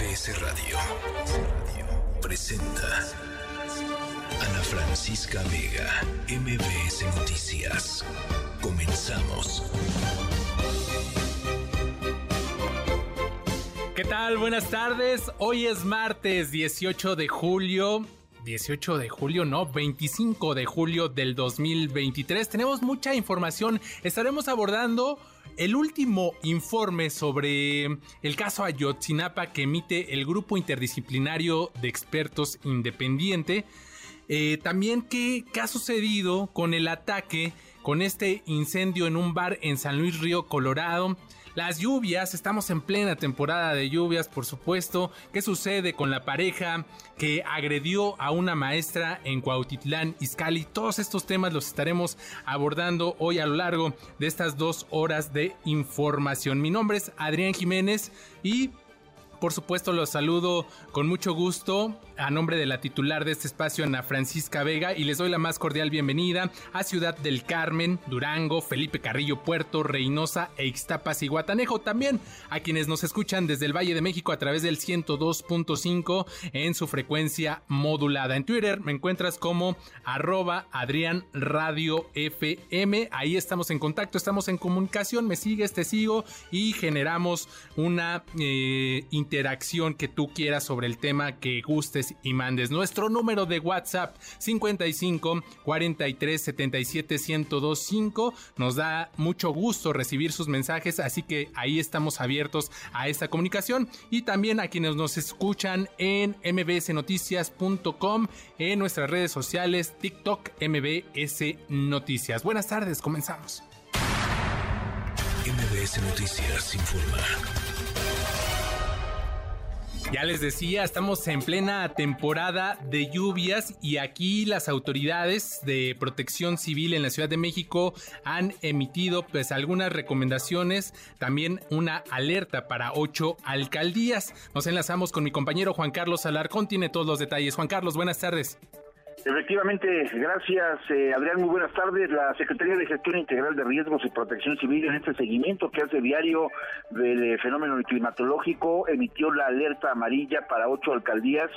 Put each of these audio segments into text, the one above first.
MBS Radio presenta Ana Francisca Vega, MBS Noticias. Comenzamos. ¿Qué tal? Buenas tardes. Hoy es martes 18 de julio 18 de julio, no, 25 de julio del 2023. Tenemos mucha información. Estaremos abordando el último informe sobre el caso Ayotzinapa que emite el Grupo Interdisciplinario de Expertos Independiente. Eh, también qué, qué ha sucedido con el ataque, con este incendio en un bar en San Luis Río, Colorado. Las lluvias, estamos en plena temporada de lluvias, por supuesto. ¿Qué sucede con la pareja que agredió a una maestra en Cuautitlán, Izcalli? Todos estos temas los estaremos abordando hoy a lo largo de estas dos horas de información. Mi nombre es Adrián Jiménez y por supuesto, los saludo con mucho gusto a nombre de la titular de este espacio, Ana Francisca Vega, y les doy la más cordial bienvenida a Ciudad del Carmen, Durango, Felipe Carrillo, Puerto, Reynosa e Ixtapas y Guatanejo. También a quienes nos escuchan desde el Valle de México a través del 102.5 en su frecuencia modulada. En Twitter me encuentras como arroba Adrián Radio FM. Ahí estamos en contacto, estamos en comunicación, me sigues, te sigo y generamos una eh, interacción que tú quieras sobre el tema que gustes y mandes. Nuestro número de WhatsApp 55 43 77 1025. Nos da mucho gusto recibir sus mensajes, así que ahí estamos abiertos a esta comunicación y también a quienes nos escuchan en mbsnoticias.com, en nuestras redes sociales, TikTok, MBS Noticias. Buenas tardes, comenzamos. MBS Noticias informa. Ya les decía, estamos en plena temporada de lluvias y aquí las autoridades de protección civil en la Ciudad de México han emitido pues algunas recomendaciones, también una alerta para ocho alcaldías. Nos enlazamos con mi compañero Juan Carlos Alarcón, tiene todos los detalles. Juan Carlos, buenas tardes. Efectivamente, gracias eh, Adrián, muy buenas tardes. La Secretaría de Gestión Integral de Riesgos y Protección Civil en este seguimiento que hace diario del eh, fenómeno climatológico emitió la alerta amarilla para ocho alcaldías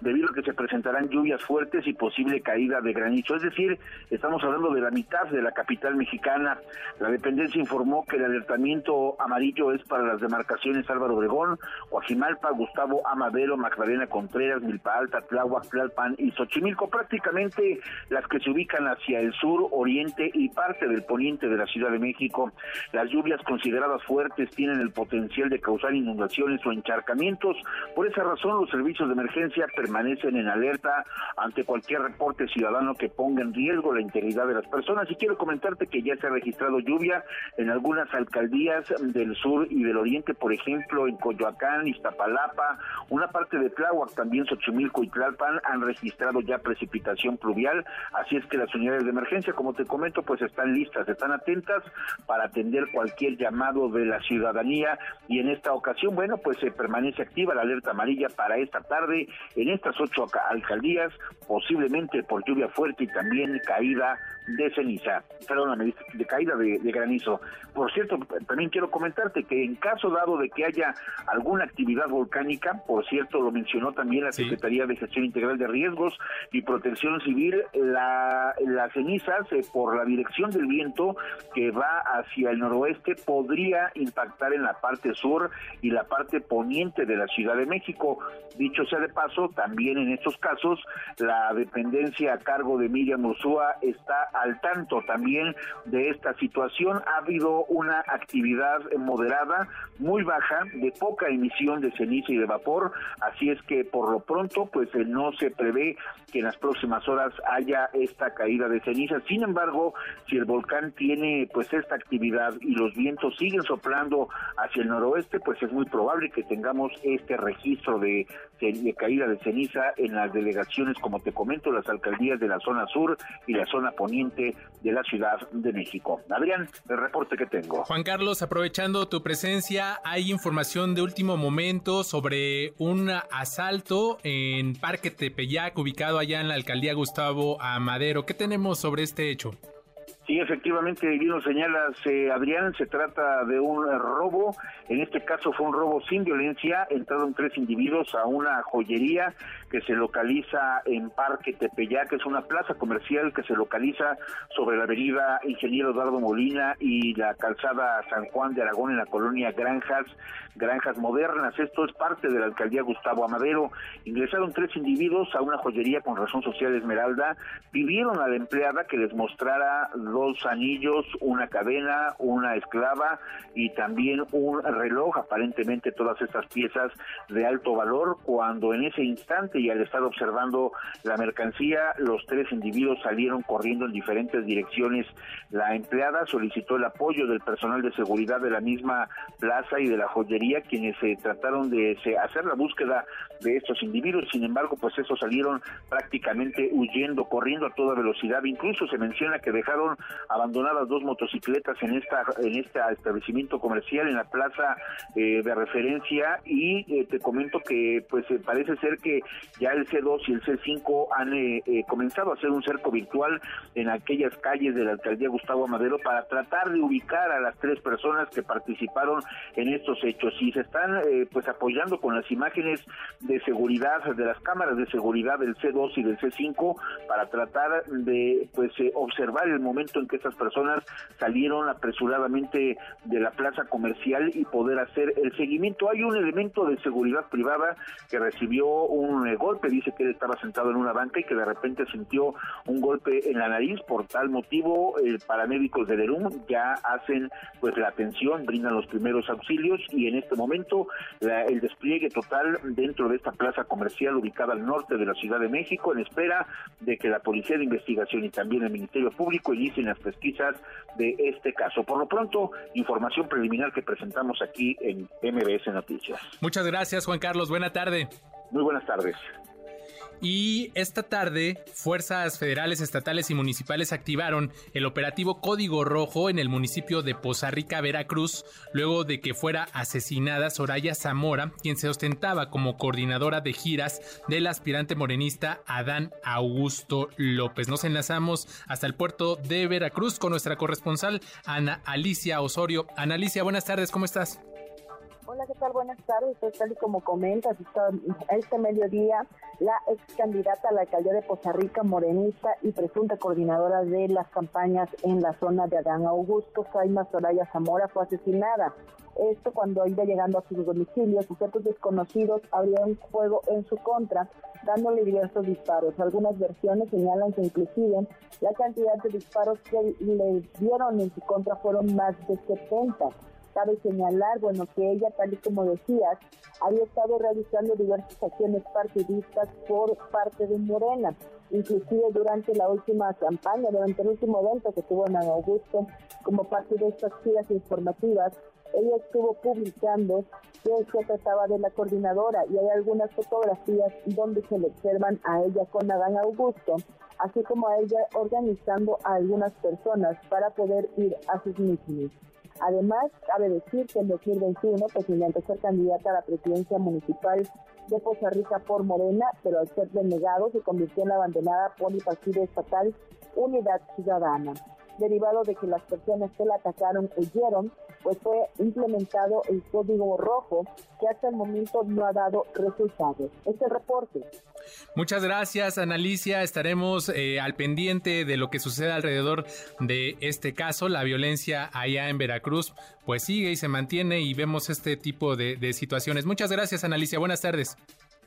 debido a que se presentarán lluvias fuertes y posible caída de granizo. Es decir, estamos hablando de la mitad de la capital mexicana. La dependencia informó que el alertamiento amarillo es para las demarcaciones Álvaro Obregón, Guajimalpa, Gustavo Amadero, Magdalena Contreras, Milpa Alta, Tláhuac, Tlalpan y Xochimilco prácticamente las que se ubican hacia el sur, oriente y parte del poniente de la Ciudad de México. Las lluvias consideradas fuertes tienen el potencial de causar inundaciones o encharcamientos. Por esa razón, los servicios de emergencia permanecen en alerta ante cualquier reporte ciudadano que ponga en riesgo la integridad de las personas. Y quiero comentarte que ya se ha registrado lluvia en algunas alcaldías del sur y del oriente, por ejemplo, en Coyoacán, Iztapalapa, una parte de Tláhuac, también Xochimilco y Tlalpan han registrado ya precipitaciones pluvial, así es que las unidades de emergencia, como te comento, pues están listas, están atentas para atender cualquier llamado de la ciudadanía. Y en esta ocasión, bueno, pues se permanece activa la alerta amarilla para esta tarde en estas ocho alcaldías, posiblemente por lluvia fuerte y también caída de ceniza, perdóname, de caída de, granizo. Por cierto, también quiero comentarte que en caso dado de que haya alguna actividad volcánica, por cierto, lo mencionó también la Secretaría de Gestión Integral de Riesgos y Protección Civil, la, las cenizas eh, por la dirección del viento que va hacia el noroeste podría impactar en la parte sur y la parte poniente de la Ciudad de México. Dicho sea de paso, también en estos casos la dependencia a cargo de Miriam Ursúa está al tanto también de esta situación. Ha habido una actividad moderada, muy baja, de poca emisión de ceniza y de vapor, así es que por lo pronto pues eh, no se prevé que en las próximas horas haya esta caída de ceniza. Sin embargo, si el volcán tiene pues esta actividad y los vientos siguen soplando hacia el noroeste, pues es muy probable que tengamos este registro de, de caída de ceniza en las delegaciones, como te comento, las alcaldías de la zona sur y la zona poniente de la Ciudad de México. Adrián, el reporte que tengo. Juan Carlos, aprovechando tu presencia, hay información de último momento sobre un asalto en Parque Tepeyac, ubicado allá en la alcaldía Gustavo Amadero. ¿Qué tenemos sobre este hecho? Sí, efectivamente, bien lo señalas, eh, Adrián, se trata de un robo, en este caso fue un robo sin violencia, entraron tres individuos a una joyería que se localiza en Parque Tepeyac, que es una plaza comercial que se localiza sobre la avenida Ingeniero Eduardo Molina y la calzada San Juan de Aragón en la colonia Granjas, Granjas Modernas. Esto es parte de la alcaldía Gustavo Amadero. Ingresaron tres individuos a una joyería con razón social Esmeralda, pidieron a la empleada que les mostrara dos anillos, una cadena, una esclava y también un reloj, aparentemente todas estas piezas de alto valor, cuando en ese instante y al estar observando la mercancía, los tres individuos salieron corriendo en diferentes direcciones. La empleada solicitó el apoyo del personal de seguridad de la misma plaza y de la joyería, quienes se trataron de hacer la búsqueda de estos individuos. Sin embargo, pues esos salieron prácticamente huyendo, corriendo a toda velocidad. Incluso se menciona que dejaron abandonadas dos motocicletas en esta en este establecimiento comercial en la plaza eh, de referencia. Y eh, te comento que pues eh, parece ser que ya el C2 y el C5 han comenzado a hacer un cerco virtual en aquellas calles de la alcaldía Gustavo Amadero para tratar de ubicar a las tres personas que participaron en estos hechos. Y se están pues apoyando con las imágenes de seguridad de las cámaras de seguridad del C2 y del C5 para tratar de pues observar el momento en que estas personas salieron apresuradamente de la plaza comercial y poder hacer el seguimiento. Hay un elemento de seguridad privada que recibió un eh, golpe, dice que él estaba sentado en una banca y que de repente sintió un golpe en la nariz, por tal motivo el paramédicos de Lerum ya hacen pues la atención, brindan los primeros auxilios y en este momento el despliegue total dentro de esta plaza comercial ubicada al norte de la Ciudad de México en espera de que la Policía de Investigación y también el Ministerio Público inicien las pesquisas de este caso. Por lo pronto, información preliminar que presentamos aquí en MBS Noticias. Muchas gracias, Juan Carlos. Buena tarde. Muy buenas tardes. Y esta tarde, fuerzas federales, estatales y municipales activaron el operativo Código Rojo en el municipio de Poza Rica, Veracruz, luego de que fuera asesinada Soraya Zamora, quien se ostentaba como coordinadora de giras del aspirante morenista Adán Augusto López. Nos enlazamos hasta el puerto de Veracruz con nuestra corresponsal Ana Alicia Osorio. Ana Alicia, buenas tardes, ¿cómo estás? Hola, ¿qué tal? Buenas tardes. Pues tal y como comentas, este mediodía la ex candidata a la alcaldía de Poza Rica, morenista y presunta coordinadora de las campañas en la zona de Adán Augusto, Jaima Soraya Zamora, fue asesinada. Esto cuando iba llegando a sus domicilios, sujetos desconocidos abrieron fuego en su contra, dándole diversos disparos. Algunas versiones señalan que inclusive la cantidad de disparos que le dieron en su contra fueron más de 70. Cabe señalar, bueno, que ella, tal y como decías, había estado realizando diversas acciones partidistas por parte de Morena, inclusive durante la última campaña, durante el último evento que tuvo en Augusto, como parte de estas giras informativas, ella estuvo publicando que se trataba de la coordinadora y hay algunas fotografías donde se le observan a ella con Adán Augusto, así como a ella organizando a algunas personas para poder ir a sus mítines. Además, cabe decir que en 2021 pues intentó ser candidata a la presidencia municipal de Poza Rica por Morena, pero al ser denegado se convirtió en la abandonada por el partido estatal Unidad Ciudadana derivado de que las personas que la atacaron huyeron, pues fue implementado el código rojo que hasta el momento no ha dado resultados. Este reporte. Muchas gracias, Analicia. Estaremos eh, al pendiente de lo que sucede alrededor de este caso. La violencia allá en Veracruz, pues sigue y se mantiene y vemos este tipo de, de situaciones. Muchas gracias, Analicia. Buenas tardes.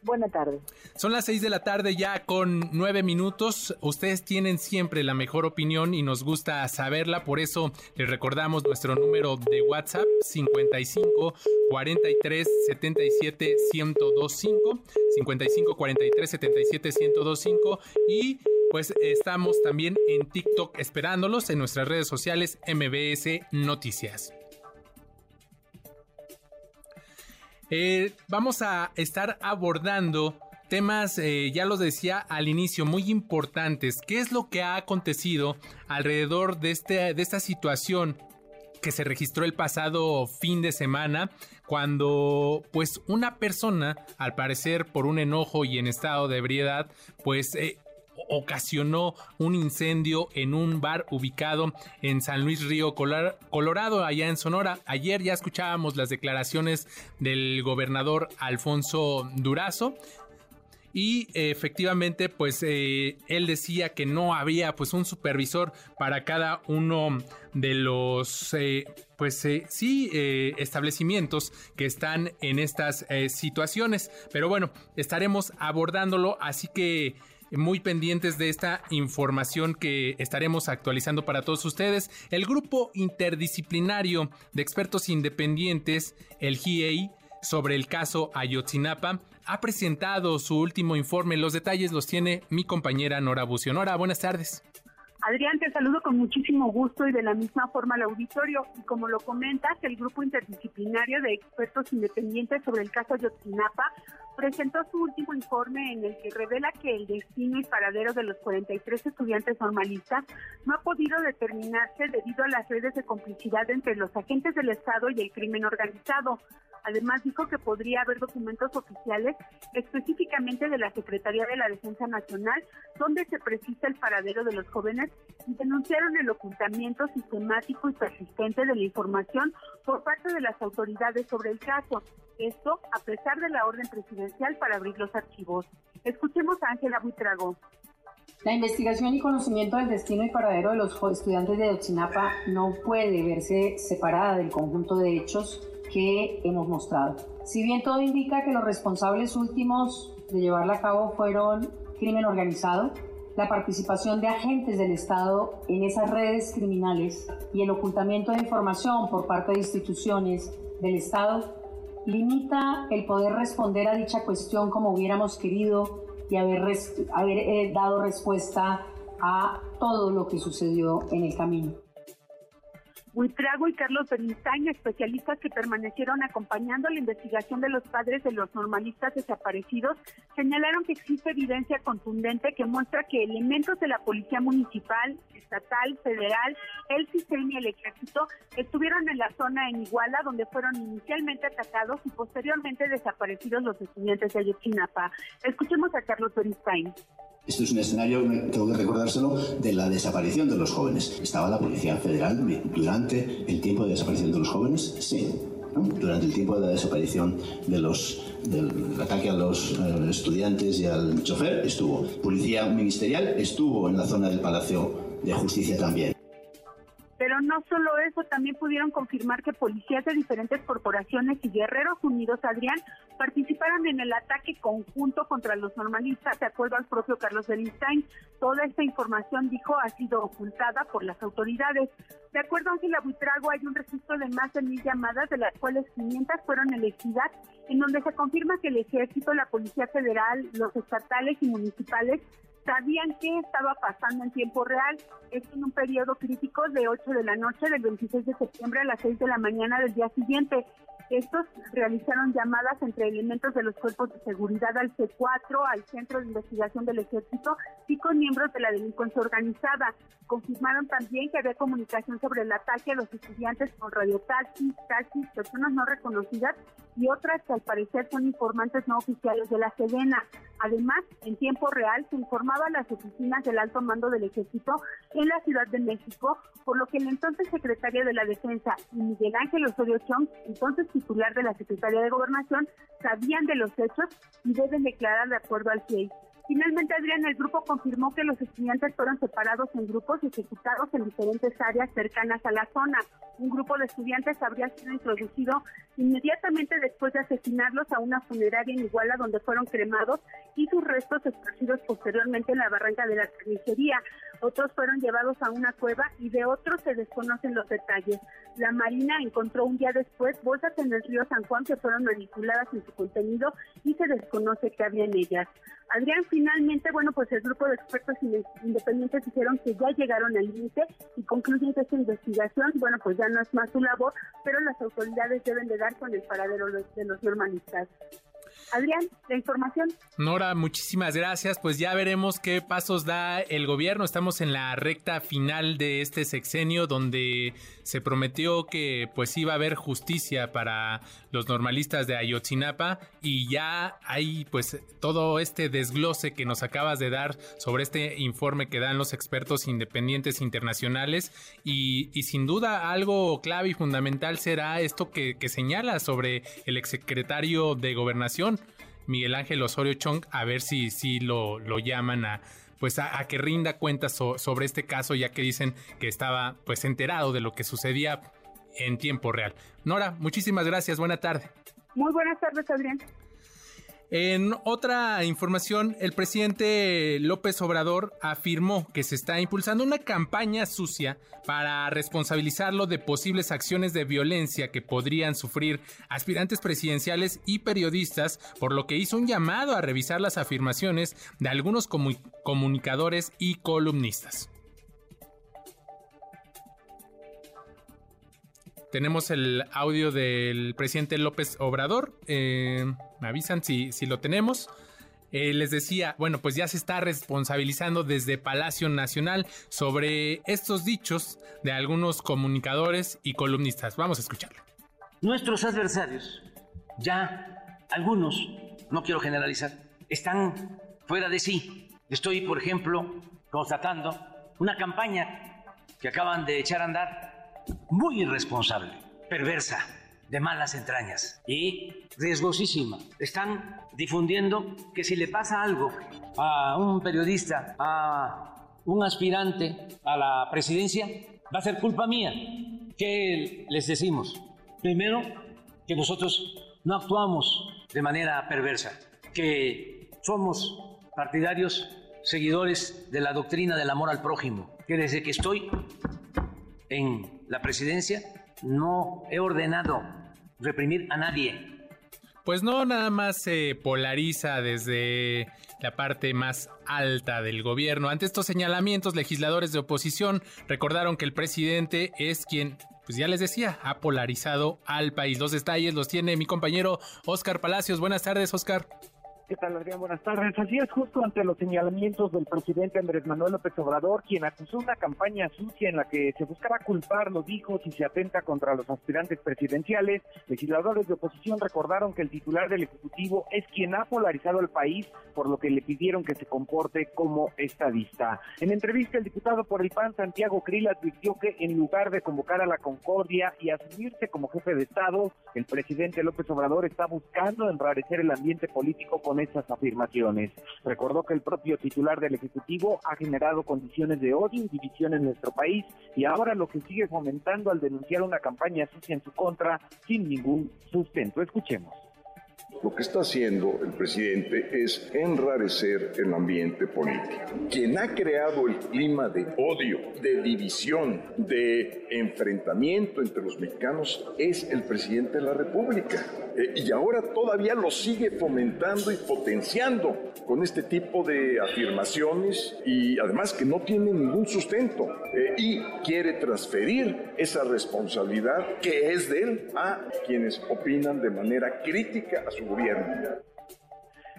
Buenas tardes. Son las seis de la tarde ya con nueve minutos. Ustedes tienen siempre la mejor opinión y nos gusta saberla. Por eso les recordamos nuestro número de WhatsApp 55 43 77 1025 55 43 77 1025 y pues estamos también en TikTok esperándolos en nuestras redes sociales MBS Noticias. Eh, vamos a estar abordando temas, eh, ya los decía al inicio, muy importantes. ¿Qué es lo que ha acontecido alrededor de, este, de esta situación que se registró el pasado fin de semana cuando pues una persona, al parecer por un enojo y en estado de ebriedad, pues eh, ocasionó un incendio en un bar ubicado en San Luis Río Colorado, allá en Sonora. Ayer ya escuchábamos las declaraciones del gobernador Alfonso Durazo y efectivamente pues eh, él decía que no había pues un supervisor para cada uno de los eh, pues eh, sí establecimientos que están en estas situaciones pero bueno estaremos abordándolo así que muy pendientes de esta información que estaremos actualizando para todos ustedes. El grupo interdisciplinario de expertos independientes, el GIEI, sobre el caso Ayotzinapa, ha presentado su último informe. Los detalles los tiene mi compañera Nora Bucio. Nora, buenas tardes. Adrián, te saludo con muchísimo gusto y de la misma forma al auditorio. Y como lo comentas, el grupo interdisciplinario de expertos independientes sobre el caso Ayotzinapa presentó su último informe en el que revela que el destino y paradero de los 43 estudiantes normalistas no ha podido determinarse debido a las redes de complicidad entre los agentes del Estado y el crimen organizado. Además dijo que podría haber documentos oficiales específicamente de la Secretaría de la Defensa Nacional donde se precisa el paradero de los jóvenes y denunciaron el ocultamiento sistemático y persistente de la información por parte de las autoridades sobre el caso. Esto a pesar de la orden presidencial para abrir los archivos. Escuchemos a Ángela Buitrago. La investigación y conocimiento del destino y paradero de los estudiantes de Ochinapa no puede verse separada del conjunto de hechos que hemos mostrado. Si bien todo indica que los responsables últimos de llevarla a cabo fueron crimen organizado, la participación de agentes del Estado en esas redes criminales y el ocultamiento de información por parte de instituciones del Estado limita el poder responder a dicha cuestión como hubiéramos querido y haber, haber eh, dado respuesta a todo lo que sucedió en el camino. Buitrago y Carlos Bernstein, especialistas que permanecieron acompañando la investigación de los padres de los normalistas desaparecidos, señalaron que existe evidencia contundente que muestra que elementos de la Policía Municipal, Estatal, Federal, el sistema y el Ejército estuvieron en la zona en Iguala, donde fueron inicialmente atacados y posteriormente desaparecidos los estudiantes de Ayotzinapa. Escuchemos a Carlos Bernstein. Esto es un escenario, tengo que recordárselo, de la desaparición de los jóvenes. ¿Estaba la Policía Federal durante el tiempo de desaparición de los jóvenes? Sí. Durante el tiempo de la desaparición de los, del ataque a los eh, estudiantes y al chofer estuvo. Policía Ministerial estuvo en la zona del Palacio de Justicia también. Pero no solo eso, también pudieron confirmar que policías de diferentes corporaciones y guerreros unidos, Adrián, participaron en el ataque conjunto contra los normalistas, de acuerdo al propio Carlos Bernstein. Toda esta información, dijo, ha sido ocultada por las autoridades. De acuerdo a Ángela Buitrago, hay un registro de más de mil llamadas, de las cuales 500 fueron elegidas, en donde se confirma que el Ejército, la Policía Federal, los estatales y municipales sabían qué estaba pasando en tiempo real. Es en un periodo crítico de 8 de la noche del 26 de septiembre a las 6 de la mañana del día siguiente. Estos realizaron llamadas entre elementos de los cuerpos de seguridad al C4, al Centro de Investigación del Ejército y con miembros de la delincuencia organizada. Confirmaron también que había comunicación sobre el ataque a los estudiantes con radiotaxis, taxis, personas no reconocidas y otras que al parecer son informantes no oficiales de la Sedena. Además, en tiempo real se informaba a las oficinas del alto mando del ejército en la Ciudad de México, por lo que el entonces secretario de la Defensa Miguel Ángel Osorio Chong, entonces titular de la Secretaría de Gobernación, sabían de los hechos y deben declarar de acuerdo al CIEI. Finalmente, Adrián, el grupo confirmó que los estudiantes fueron separados en grupos y ejecutados en diferentes áreas cercanas a la zona. Un grupo de estudiantes habría sido introducido inmediatamente después de asesinarlos a una funeraria en Iguala donde fueron cremados y sus restos esparcidos posteriormente en la barranca de la carnicería. Otros fueron llevados a una cueva y de otros se desconocen los detalles. La Marina encontró un día después bolsas en el río San Juan que fueron manipuladas en su contenido y se desconoce qué había en ellas. Adrián, finalmente, bueno, pues el grupo de expertos independientes dijeron que ya llegaron al límite y concluyen que esta investigación, bueno, pues ya no es más su labor, pero las autoridades deben de dar con el paradero de los normalistas. Adrián, la información. Nora, muchísimas gracias. Pues ya veremos qué pasos da el gobierno. Estamos en la recta final de este sexenio donde se prometió que pues iba a haber justicia para los normalistas de Ayotzinapa y ya hay pues todo este desglose que nos acabas de dar sobre este informe que dan los expertos independientes internacionales y, sin duda algo clave y fundamental será esto que, señala sobre el exsecretario de gobernación Miguel Ángel Osorio Chong, a ver si, si lo, lo llaman a pues a, que rinda cuentas sobre este caso, ya que dicen que estaba pues enterado de lo que sucedía en tiempo real. Nora, muchísimas gracias, buena tarde. Muy buenas tardes, Adrián. En otra información, el presidente López Obrador afirmó que se está impulsando una campaña sucia para responsabilizarlo de posibles acciones de violencia que podrían sufrir aspirantes presidenciales y periodistas, por lo que hizo un llamado a revisar las afirmaciones de algunos comunicadores y columnistas. Tenemos el audio del presidente López Obrador. Eh, me avisan si, si lo tenemos. Eh, les decía, bueno, pues ya se está responsabilizando desde Palacio Nacional sobre estos dichos de algunos comunicadores y columnistas. Vamos a escucharlo. Nuestros adversarios, ya algunos, no quiero generalizar, están fuera de sí. Estoy, por ejemplo, constatando una campaña que acaban de echar a andar muy irresponsable, perversa, de malas entrañas y riesgosísima. Están difundiendo que si le pasa algo a un periodista, a un aspirante a la presidencia, va a ser culpa mía. ¿Qué les decimos? Primero, que nosotros no actuamos de manera perversa, que somos partidarios, seguidores de la doctrina del amor al prójimo, que desde que estoy en la presidencia, no he ordenado reprimir a nadie. Pues no, nada más se polariza desde la parte más alta del gobierno. Ante estos señalamientos, legisladores de oposición recordaron que el presidente es quien, pues ya les decía, ha polarizado al país. Los detalles los tiene mi compañero Oscar Palacios. Buenas tardes, Oscar. ¿Qué tal, Adrián? Buenas tardes. Así es, justo ante los señalamientos del presidente Andrés Manuel López Obrador, quien acusó una campaña sucia en la que se buscaba culpar, lo dijo, si se atenta contra los aspirantes presidenciales, legisladores de oposición recordaron que el titular del Ejecutivo es quien ha polarizado al país, por lo que le pidieron que se comporte como estadista. En entrevista, el diputado por el PAN, Santiago Krill, advirtió que en lugar de convocar a la concordia y asumirse como jefe de Estado, el presidente López Obrador está buscando enrarecer el ambiente político con esas afirmaciones. Recordó que el propio titular del Ejecutivo ha generado condiciones de odio y división en nuestro país y ahora lo que sigue fomentando al denunciar una campaña sucia en su contra sin ningún sustento. Escuchemos. Lo que está haciendo el presidente es enrarecer el ambiente político. Quien ha creado el clima de odio, de división, de enfrentamiento entre los mexicanos es el presidente de la República. Eh, y ahora todavía lo sigue fomentando y potenciando con este tipo de afirmaciones y además que no tiene ningún sustento eh, y quiere transferir esa responsabilidad que es de él a quienes opinan de manera crítica a su gobierno.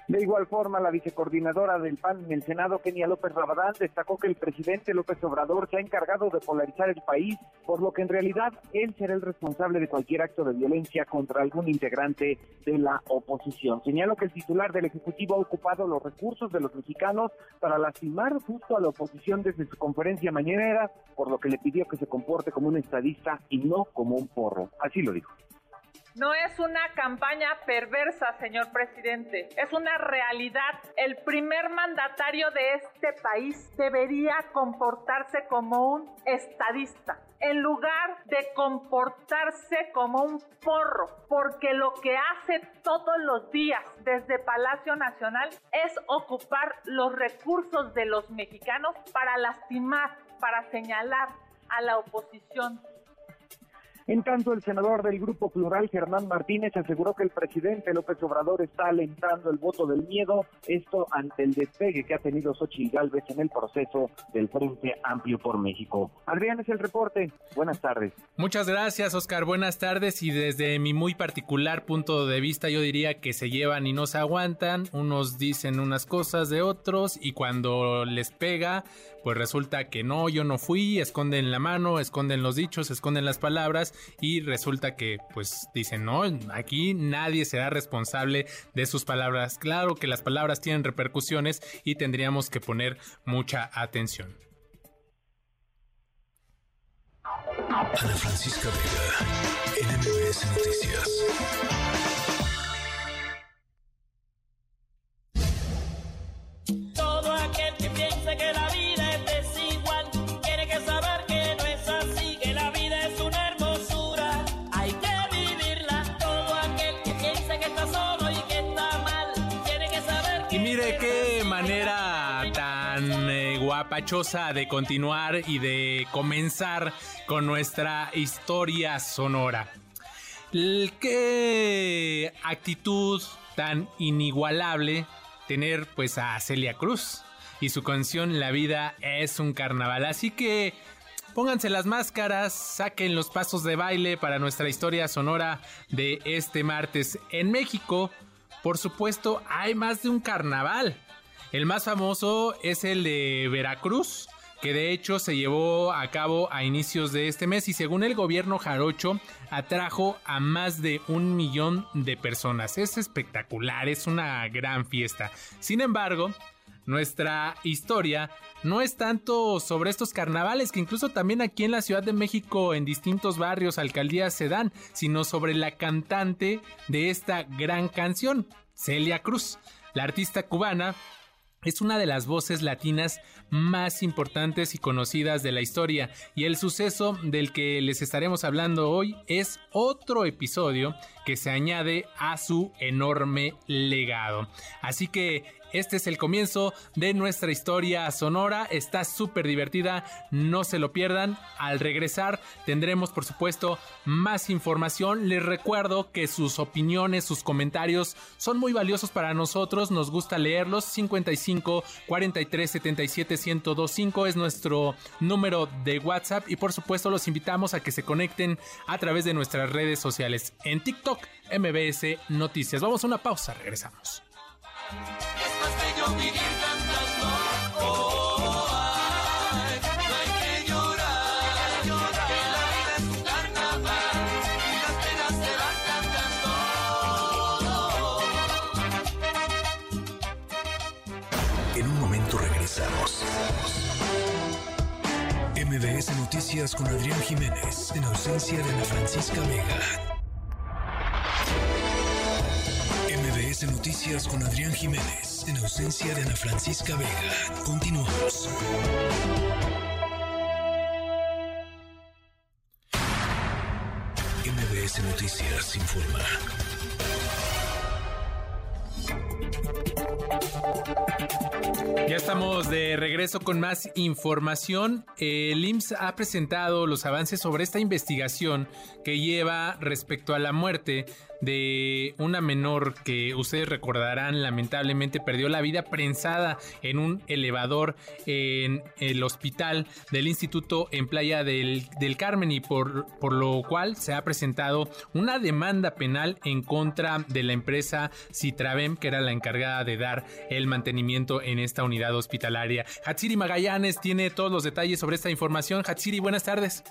De igual forma, la vicecoordinadora del PAN en el Senado, Kenia López Rabadán, destacó que el presidente López Obrador se ha encargado de polarizar el país, por lo que en realidad él será el responsable de cualquier acto de violencia contra algún integrante de la oposición. Señaló que el titular del Ejecutivo ha ocupado los recursos de los mexicanos para lastimar justo a la oposición desde su conferencia mañanera, por lo que le pidió que se comporte como un estadista y no como un porro. Así lo dijo. No es una campaña perversa, señor presidente, es una realidad. El primer mandatario de este país debería comportarse como un estadista en lugar de comportarse como un porro, porque lo que hace todos los días desde Palacio Nacional es ocupar los recursos de los mexicanos para lastimar, para señalar a la oposición En tanto, el senador del Grupo Plural, Germán Martínez, aseguró que el presidente López Obrador está alentando el voto del miedo, esto ante el despegue que ha tenido Xochitl Gálvez en el proceso del Frente Amplio por México. Adrián es el reporte. Buenas tardes. Muchas gracias, Oscar. Buenas tardes. Y desde mi muy particular punto de vista, yo diría que se llevan y no se aguantan. Unos dicen unas cosas de otros y cuando les pega, pues resulta que no, yo no fui, esconden la mano, esconden los dichos, esconden las palabras y resulta que pues dicen, no, aquí nadie será responsable de sus palabras. Claro que las palabras tienen repercusiones y tendríamos que poner mucha atención. Ana Francisca Vega, Noticias. De continuar y de comenzar con nuestra historia sonora. Qué actitud tan inigualable tener pues a Celia Cruz y su canción La vida es un carnaval. Así que pónganse las máscaras, saquen los pasos de baile para nuestra historia sonora de este martes. En México, por supuesto, hay más de un carnaval. El más famoso es el de Veracruz, que de hecho se llevó a cabo a inicios de este mes y según el gobierno jarocho atrajo a más de un millón de personas. Es espectacular, es una gran fiesta. Sin embargo, nuestra historia no es tanto sobre estos carnavales que incluso también aquí en la Ciudad de México en distintos barrios, alcaldías se dan, sino sobre la cantante de esta gran canción, Celia Cruz. La artista cubana es una de las voces latinas más importantes y conocidas de la historia y el suceso del que les estaremos hablando hoy es otro episodio que se añade a su enorme legado. Así que este es el comienzo de nuestra historia sonora. Está súper divertida, no se lo pierdan. Al regresar tendremos por supuesto más información. Les recuerdo que sus opiniones, sus comentarios son muy valiosos para nosotros. Nos gusta leerlos. 55 43 77 1025 es nuestro número de WhatsApp y por supuesto los invitamos a que se conecten a través de nuestras redes sociales en TikTok MBS Noticias. Vamos a una pausa, regresamos. MBS Noticias con Adrián Jiménez, en ausencia de Ana Francisca Vega. Noticias con Adrián Jiménez, en ausencia de Ana Francisca Vega. Continuamos. MBS Noticias informa. Ya estamos de regreso con más información. El IMSS ha presentado los avances sobre esta investigación que lleva respecto a la muerte de una menor que ustedes recordarán lamentablemente perdió la vida prensada en un elevador en el hospital del instituto en Playa del, Carmen y por, por lo cual se ha presentado una demanda penal en contra de la empresa Citravem que era la encargada de dar el mantenimiento en esta unidad hospitalaria. Hatsiri Magallanes tiene todos los detalles sobre esta información. Hatsiri, buenas tardes.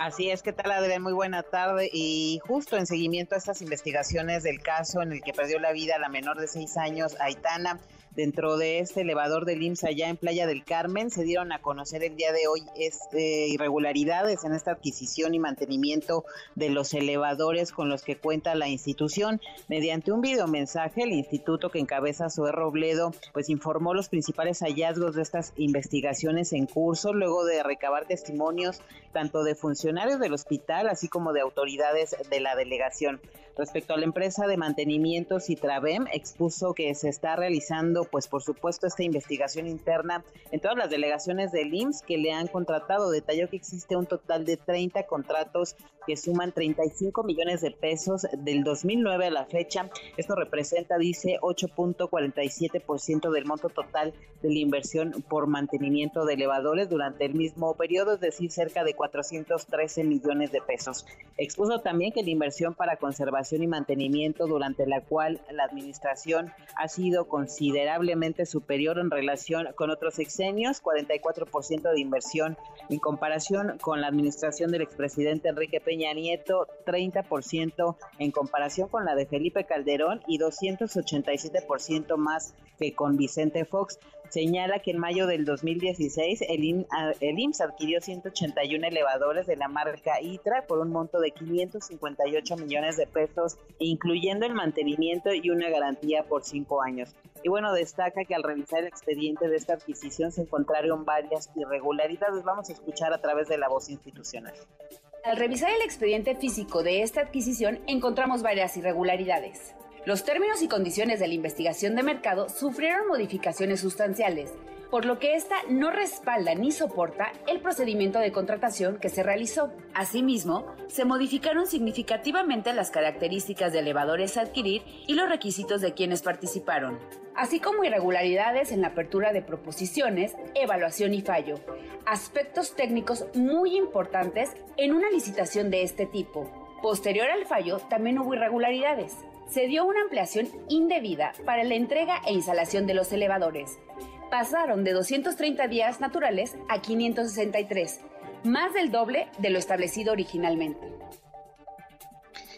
Así es, ¿qué tal Adrián? Muy buena tarde. Y justo en seguimiento a estas investigaciones del caso en el que perdió la vida la menor de seis años, Aitana, dentro de este elevador del IMSS allá en Playa del Carmen. Se dieron a conocer el día de hoy este, irregularidades en esta adquisición y mantenimiento de los elevadores con los que cuenta la institución. Mediante un videomensaje, el instituto que encabeza Zoé Robledo, pues informó los principales hallazgos de estas investigaciones en curso, luego de recabar testimonios tanto de funcionarios del hospital, así como de autoridades de la delegación. Respecto a la empresa de mantenimiento Citravem, expuso que se está realizando pues por supuesto, esta investigación interna en todas las delegaciones del IMSS que le han contratado. Detalló que existe un total de 30 contratos que suman 35 millones de pesos del 2009 a la fecha. Esto representa, dice, 8.47% del monto total de la inversión por mantenimiento de elevadores durante el mismo periodo, es decir, cerca de 413 millones de pesos. Expuso también que la inversión para conservación y mantenimiento durante la cual la administración ha sido considerablemente superior en relación con otros sexenios, 44% de inversión en comparación con la administración del expresidente Enrique Peña Nieto, 30% en comparación con la de Felipe Calderón y 287% más que con Vicente Fox señala que en mayo del 2016 el, el IMSS adquirió 181 elevadores de la marca ITRA por un monto de 558 millones de pesos, incluyendo el mantenimiento y una garantía por cinco años. Y bueno, destaca que al revisar el expediente de esta adquisición se encontraron varias irregularidades. Vamos a escuchar a través de la voz institucional. Al revisar el expediente físico de esta adquisición encontramos varias irregularidades. Los términos y condiciones de la investigación de mercado sufrieron modificaciones sustanciales, por lo que ésta no respalda ni soporta el procedimiento de contratación que se realizó. Asimismo, se modificaron significativamente las características de elevadores a adquirir y los requisitos de quienes participaron, así como irregularidades en la apertura de proposiciones, evaluación y fallo, aspectos técnicos muy importantes en una licitación de este tipo. Posterior al fallo, también hubo irregularidades se dio una ampliación indebida para la entrega e instalación de los elevadores. Pasaron de 230 días naturales a 563, más del doble de lo establecido originalmente.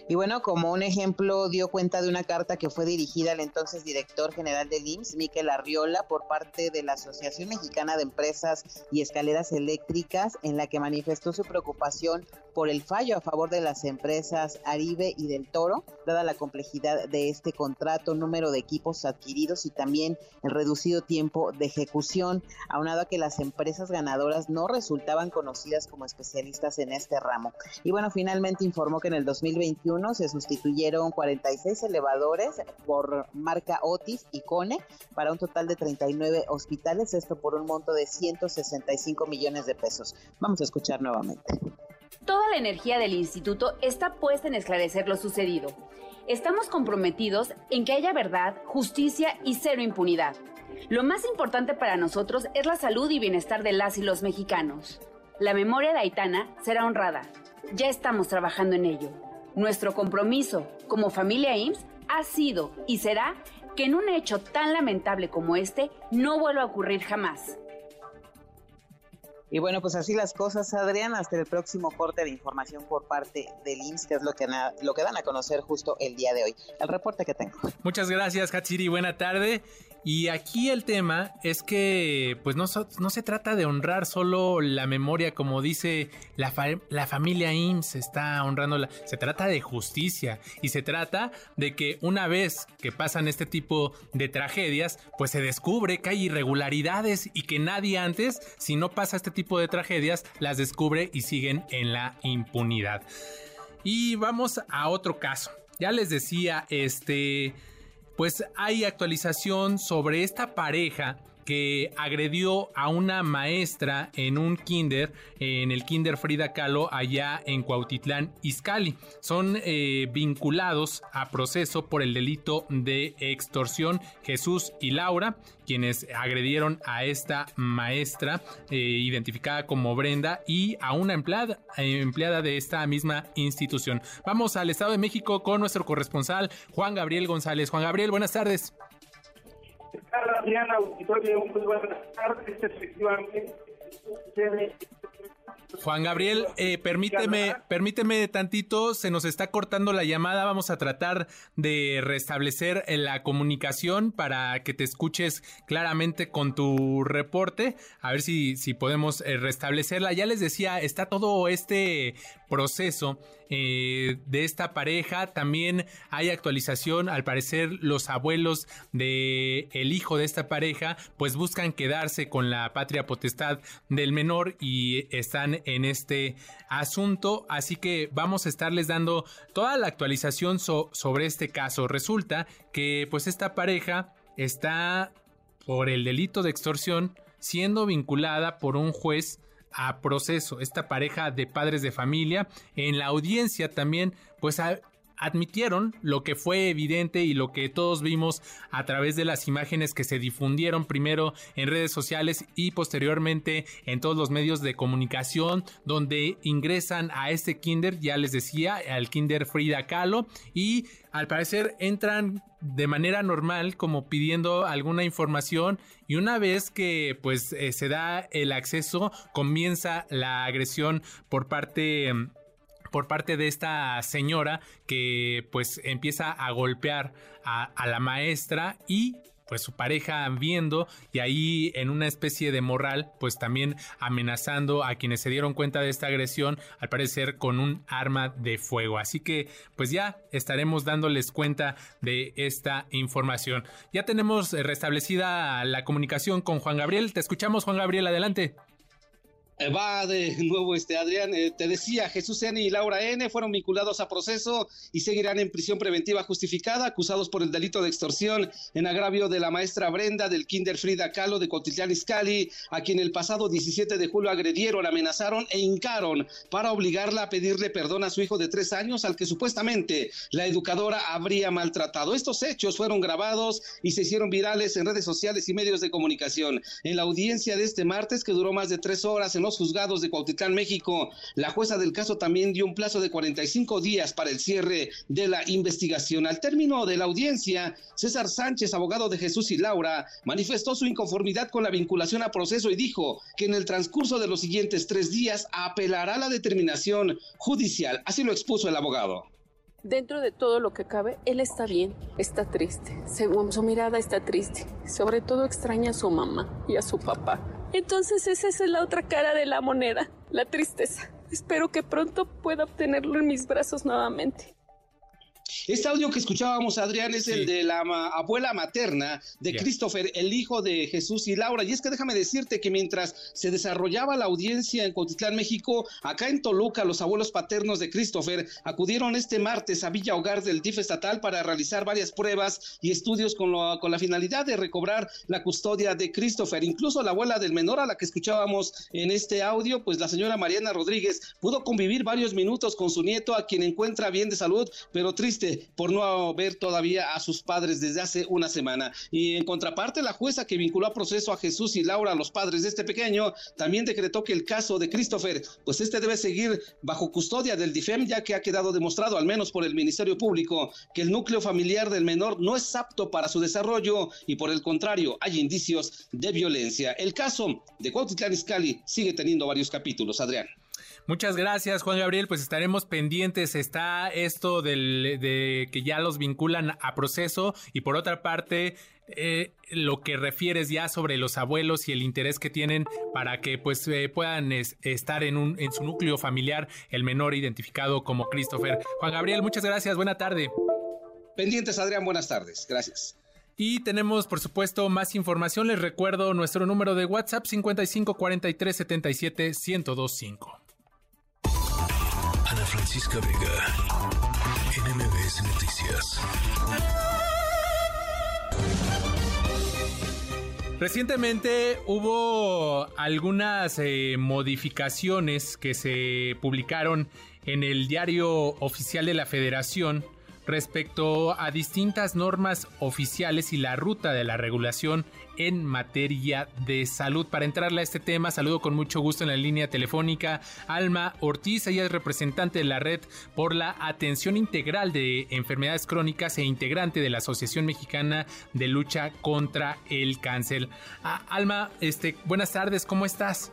Y bueno, como un ejemplo, dio cuenta de una carta que fue dirigida al entonces director general del IMSS, Miquel Arriola, por parte de la Asociación Mexicana de Empresas y Escaleras Eléctricas, en la que manifestó su preocupación por el fallo a favor de las empresas Aribe y del Toro, dada la complejidad de este contrato, número de equipos adquiridos y también el reducido tiempo de ejecución, aunado a que las empresas ganadoras no resultaban conocidas como especialistas en este ramo. Y bueno, finalmente informó que en el 2021 se sustituyeron 46 elevadores por marca Otis y Cone para un total de 39 hospitales, esto por un monto de 165 millones de pesos. Vamos a escuchar nuevamente. Toda la energía del instituto está puesta en esclarecer lo sucedido. Estamos comprometidos en que haya verdad, justicia y cero impunidad. Lo más importante para nosotros es la salud y bienestar de las y los mexicanos. La memoria de Aitana será honrada. Ya estamos trabajando en ello. Nuestro compromiso como familia IMSS ha sido y será que en un hecho tan lamentable como este no vuelva a ocurrir jamás. Y bueno, pues así las cosas, Adrián, hasta el próximo corte de información por parte del IMSS, que es lo que, lo que dan a conocer justo el día de hoy. El reporte que tengo. Muchas gracias, Hatsiri. Buena tarde. Y aquí el tema es que pues no, se trata de honrar solo la memoria como dice la, la familia IMSS está honrándola, se trata de justicia y se trata de que una vez que pasan este tipo de tragedias pues se descubre que hay irregularidades y que nadie antes si no pasa este tipo de tragedias las descubre y siguen en la impunidad. Y vamos a otro caso. Ya les decía, este pues hay actualización sobre esta pareja que agredió a una maestra en un kinder, en el kinder Frida Kahlo, allá en Cuautitlán, Izcalli. Son eh, vinculados a proceso por el delito de extorsión Jesús y Laura, quienes agredieron a esta maestra eh, identificada como Brenda y a una empleada, empleada de esta misma institución. Vamos al Estado de México con nuestro corresponsal Juan Gabriel González. Juan Gabriel, buenas tardes. Adriana, auditorio, muy buenas tardes. Efectivamente, Juan Gabriel, eh, permíteme, permíteme tantito, se nos está cortando la llamada, vamos a tratar de restablecer eh, la comunicación para que te escuches claramente con tu reporte, a ver si, si podemos eh, restablecerla. Ya les decía, está todo este proceso de esta pareja, también hay actualización, al parecer los abuelos de el hijo de esta pareja pues buscan quedarse con la patria potestad del menor y están en este asunto, así que vamos a estarles dando toda la actualización sobre este caso. Resulta que pues esta pareja está por el delito de extorsión, siendo vinculada por un juez a proceso. Esta pareja de padres de familia en la audiencia también pues admitieron lo que fue evidente y lo que todos vimos a través de las imágenes que se difundieron primero en redes sociales y posteriormente en todos los medios de comunicación donde ingresan a este kinder, ya les decía, al kinder Frida Kahlo y al parecer entran de manera normal como pidiendo alguna información y una vez que pues eh, se da el acceso comienza la agresión por parte por parte de esta señora que pues empieza a golpear a, la maestra y pues su pareja viendo y ahí en una especie de moral pues también amenazando a quienes se dieron cuenta de esta agresión al parecer con un arma de fuego. Así que pues ya estaremos dándoles cuenta de esta información. Ya tenemos restablecida la comunicación con Juan Gabriel. Te escuchamos Juan Gabriel. Adelante va de nuevo este Adrián, eh, te decía, Jesús N y Laura N fueron vinculados a proceso y seguirán en prisión preventiva justificada, acusados por el delito de extorsión en agravio de la maestra Brenda del Kinder Frida Kahlo de Cotitlán Izcalli, a quien el pasado 17 de julio agredieron, amenazaron e hincaron para obligarla a pedirle perdón a su hijo de tres años al que supuestamente la educadora habría maltratado. Estos hechos fueron grabados y se hicieron virales en redes sociales y medios de comunicación. En la audiencia de este martes, que duró más de tres horas los juzgados de Cuautitlán, México. La jueza del caso también dio un plazo de 45 días para el cierre de la investigación. Al término de la audiencia, César Sánchez, abogado de Jesús y Laura, manifestó su inconformidad con la vinculación a proceso y dijo que en el transcurso de los siguientes tres días apelará la determinación judicial. Así lo expuso el abogado dentro de todo lo que cabe, él está bien, está triste. su mirada está triste. Sobre todo extraña a su mamá y a su papá. Entonces esa es la otra cara de la moneda, la tristeza. Espero que pronto pueda obtenerlo en mis brazos nuevamente. Este audio que escuchábamos, Adrián, es el de la abuela materna de Christopher, el hijo de Jesús y Laura. Y es que déjame decirte que mientras se desarrollaba la audiencia en Cotitlán, México, acá en Toluca, los abuelos paternos de Christopher acudieron este martes a Villa Hogar del DIF estatal para realizar varias pruebas y estudios con, con la finalidad de recobrar la custodia de Christopher. Incluso la abuela del menor a la que escuchábamos en este audio, pues la señora Mariana Rodríguez pudo convivir varios minutos con su nieto, a quien encuentra bien de salud, pero triste por no ver todavía a sus padres desde hace una semana. Y en contraparte, la jueza que vinculó a proceso a Jesús y Laura, los padres de este pequeño, también decretó que el caso de Christopher, pues este debe seguir bajo custodia del DIFEM, ya que ha quedado demostrado, al menos por el Ministerio Público, que el núcleo familiar del menor no es apto para su desarrollo y por el contrario, hay indicios de violencia. El caso de Cuautitlán Izcalli sigue teniendo varios capítulos, Adrián. Muchas gracias, Juan Gabriel. Pues estaremos pendientes. Está esto del, de que ya los vinculan a proceso y por otra parte, eh, lo que refieres ya sobre los abuelos y el interés que tienen para que pues eh, puedan estar en, un, en su núcleo familiar el menor identificado como Christopher. Juan Gabriel, muchas gracias. Buena tarde. Pendientes, Adrián. Buenas tardes. Gracias. Y tenemos, por supuesto, más información. Les recuerdo nuestro número de WhatsApp 55 43 77 1025. Francisca Vega, NMBS Noticias. Recientemente hubo algunas eh, modificaciones que se publicaron en el diario oficial de la Federación respecto a distintas normas oficiales y la ruta de la regulación en materia de salud. Para entrarle a este tema, saludo con mucho gusto en la línea telefónica Alma Ortiz, ella es representante de la Red por la Atención Integral de Enfermedades Crónicas e integrante de la Asociación Mexicana de Lucha contra el Cáncer. Ah, Alma, este, buenas tardes, ¿cómo estás?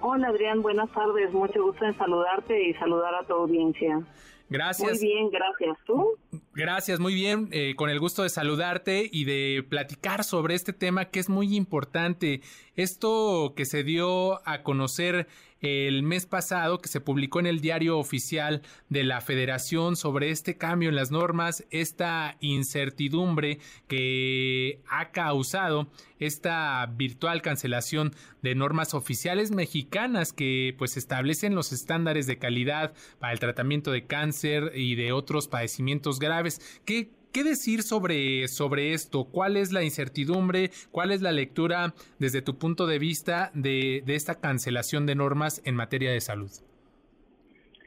Hola Adrián, buenas tardes, mucho gusto en saludarte y saludar a tu audiencia. Gracias. Muy bien, gracias. ¿Tú? Gracias, muy bien. Eh, con el gusto de saludarte y de platicar sobre este tema que es muy importante. Esto que se dio a conocer el mes pasado que se publicó en el diario oficial de la federación sobre este cambio en las normas, esta incertidumbre que ha causado esta virtual cancelación de normas oficiales mexicanas que pues establecen los estándares de calidad para el tratamiento de cáncer y de otros padecimientos graves. ¿Qué, ¿qué decir sobre, sobre esto? ¿Cuál es la incertidumbre? ¿Cuál es la lectura desde tu punto de vista de, de esta cancelación de normas en materia de salud?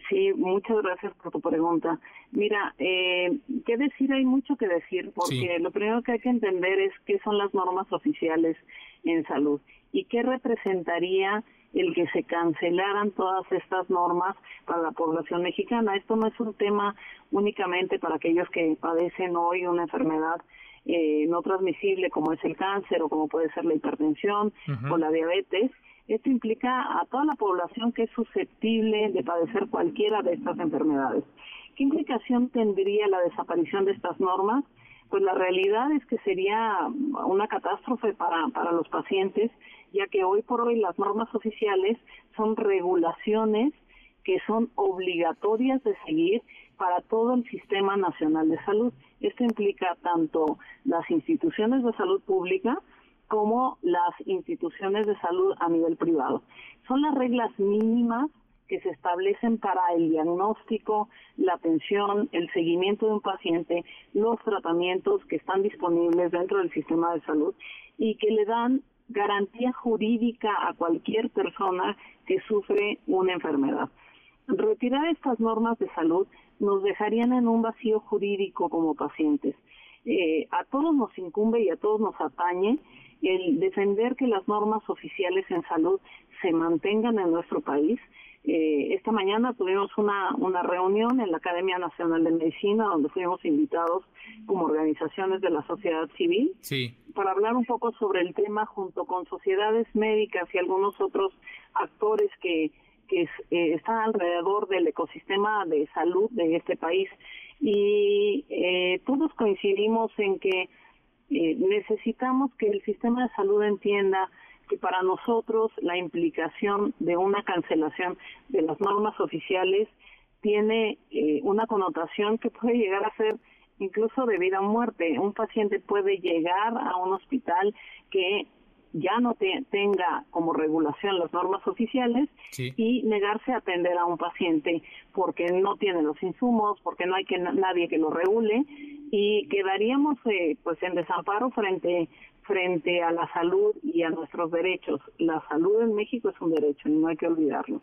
Sí, muchas gracias por tu pregunta. Mira, eh, qué decir, hay mucho que decir, porque lo primero que hay que entender es qué son las normas oficiales en salud y qué representaría el que se cancelaran todas estas normas para la población mexicana. Esto no es un tema únicamente para aquellos que padecen hoy una enfermedad eh, no transmisible como es el cáncer o como puede ser la hipertensión o la diabetes. Esto implica a toda la población que es susceptible de padecer cualquiera de estas enfermedades. ¿Qué implicación tendría la desaparición de estas normas? Pues la realidad es que sería una catástrofe para, para los pacientes, ya que hoy por hoy las normas oficiales son regulaciones que son obligatorias de seguir para todo el Sistema Nacional de Salud. Esto implica tanto las instituciones de salud pública como las instituciones de salud a nivel privado. Son las reglas mínimas que se establecen para el diagnóstico, la atención, el seguimiento de un paciente, los tratamientos que están disponibles dentro del sistema de salud y que le dan garantía jurídica a cualquier persona que sufre una enfermedad. Retirar estas normas de salud nos dejarían en un vacío jurídico como pacientes. Eh, a todos nos incumbe y a todos nos atañe el defender que las normas oficiales en salud se mantengan en nuestro país eh, esta mañana tuvimos una, una reunión en la Academia Nacional de Medicina donde fuimos invitados como organizaciones de la sociedad civil para hablar un poco sobre el tema junto con sociedades médicas y algunos otros actores que, que eh, están alrededor del ecosistema de salud de este país. Y eh, todos coincidimos en que necesitamos que el sistema de salud entienda que para nosotros la implicación de una cancelación de las normas oficiales tiene eh, una connotación que puede llegar a ser incluso de vida o muerte. Un paciente puede llegar a un hospital que ya no tenga como regulación las normas oficiales y negarse a atender a un paciente porque no tiene los insumos, porque no hay que nadie que lo regule y quedaríamos eh, pues en desamparo frente frente a la salud y a nuestros derechos. La salud en México es un derecho y no hay que olvidarlo.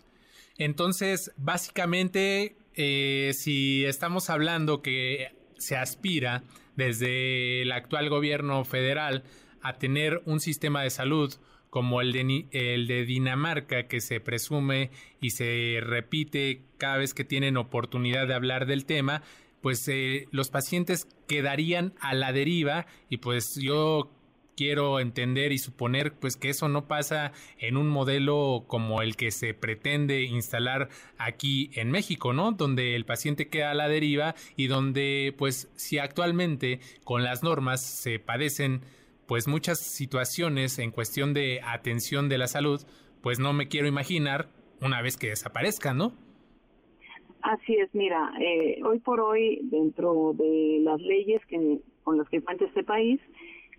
Entonces, básicamente, eh, si estamos hablando que se aspira desde el actual gobierno federal a tener un sistema de salud como el de, el de Dinamarca, que se presume y se repite cada vez que tienen oportunidad de hablar del tema, pues eh, los pacientes quedarían a la deriva y pues yo quiero entender y suponer pues que eso no pasa en un modelo como el que se pretende instalar aquí en México, ¿no? Donde el paciente queda a la deriva y donde pues si actualmente con las normas se padecen pues muchas situaciones en cuestión de atención de la salud, pues no me quiero imaginar una vez que desaparezca, ¿no? Así es, mira, eh, hoy por hoy dentro de las leyes que con las que cuenta este país,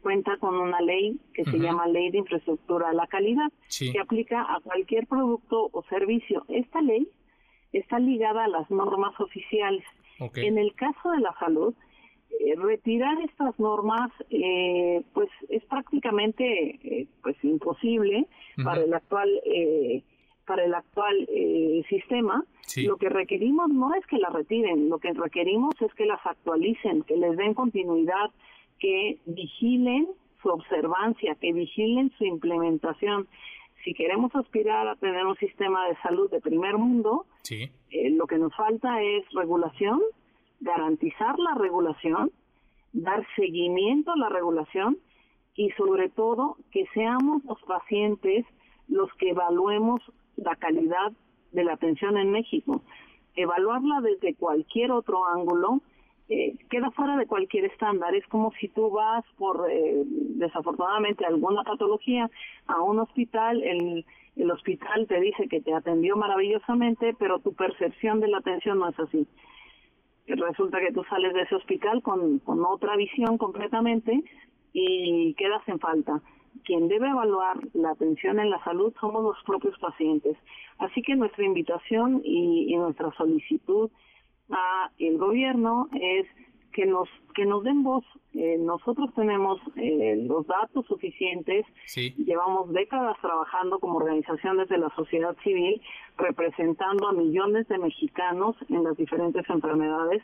cuenta con una ley que se llama Ley de Infraestructura de la Calidad, que aplica a cualquier producto o servicio. Esta ley está ligada a las normas oficiales. En el caso de la salud, eh, retirar estas normas eh, pues es prácticamente eh, pues imposible para el actual para el actual sistema. Lo que requerimos no es que las retiren lo que requerimos es que las actualicen que les den continuidad que vigilen su observancia, que vigilen su implementación. Si queremos aspirar a tener un sistema de salud de primer mundo, eh, lo que nos falta es regulación, garantizar la regulación, dar seguimiento a la regulación y sobre todo que seamos los pacientes los que evaluemos la calidad de la atención en México. Evaluarla desde cualquier otro ángulo eh, queda fuera de cualquier estándar. Es como si tú vas por, eh, desafortunadamente, alguna patología a un hospital, el, el hospital te dice que te atendió maravillosamente, pero tu percepción de la atención no es así. Resulta que tú sales de ese hospital con, con otra visión completamente y quedas en falta. Quien debe evaluar la atención en la salud somos los propios pacientes. Así que nuestra invitación y, y nuestra solicitud a el gobierno es que nos que nos den voz. Eh, nosotros tenemos eh, los datos suficientes. Llevamos décadas trabajando como organizaciones de la sociedad civil, representando a millones de mexicanos en las diferentes enfermedades.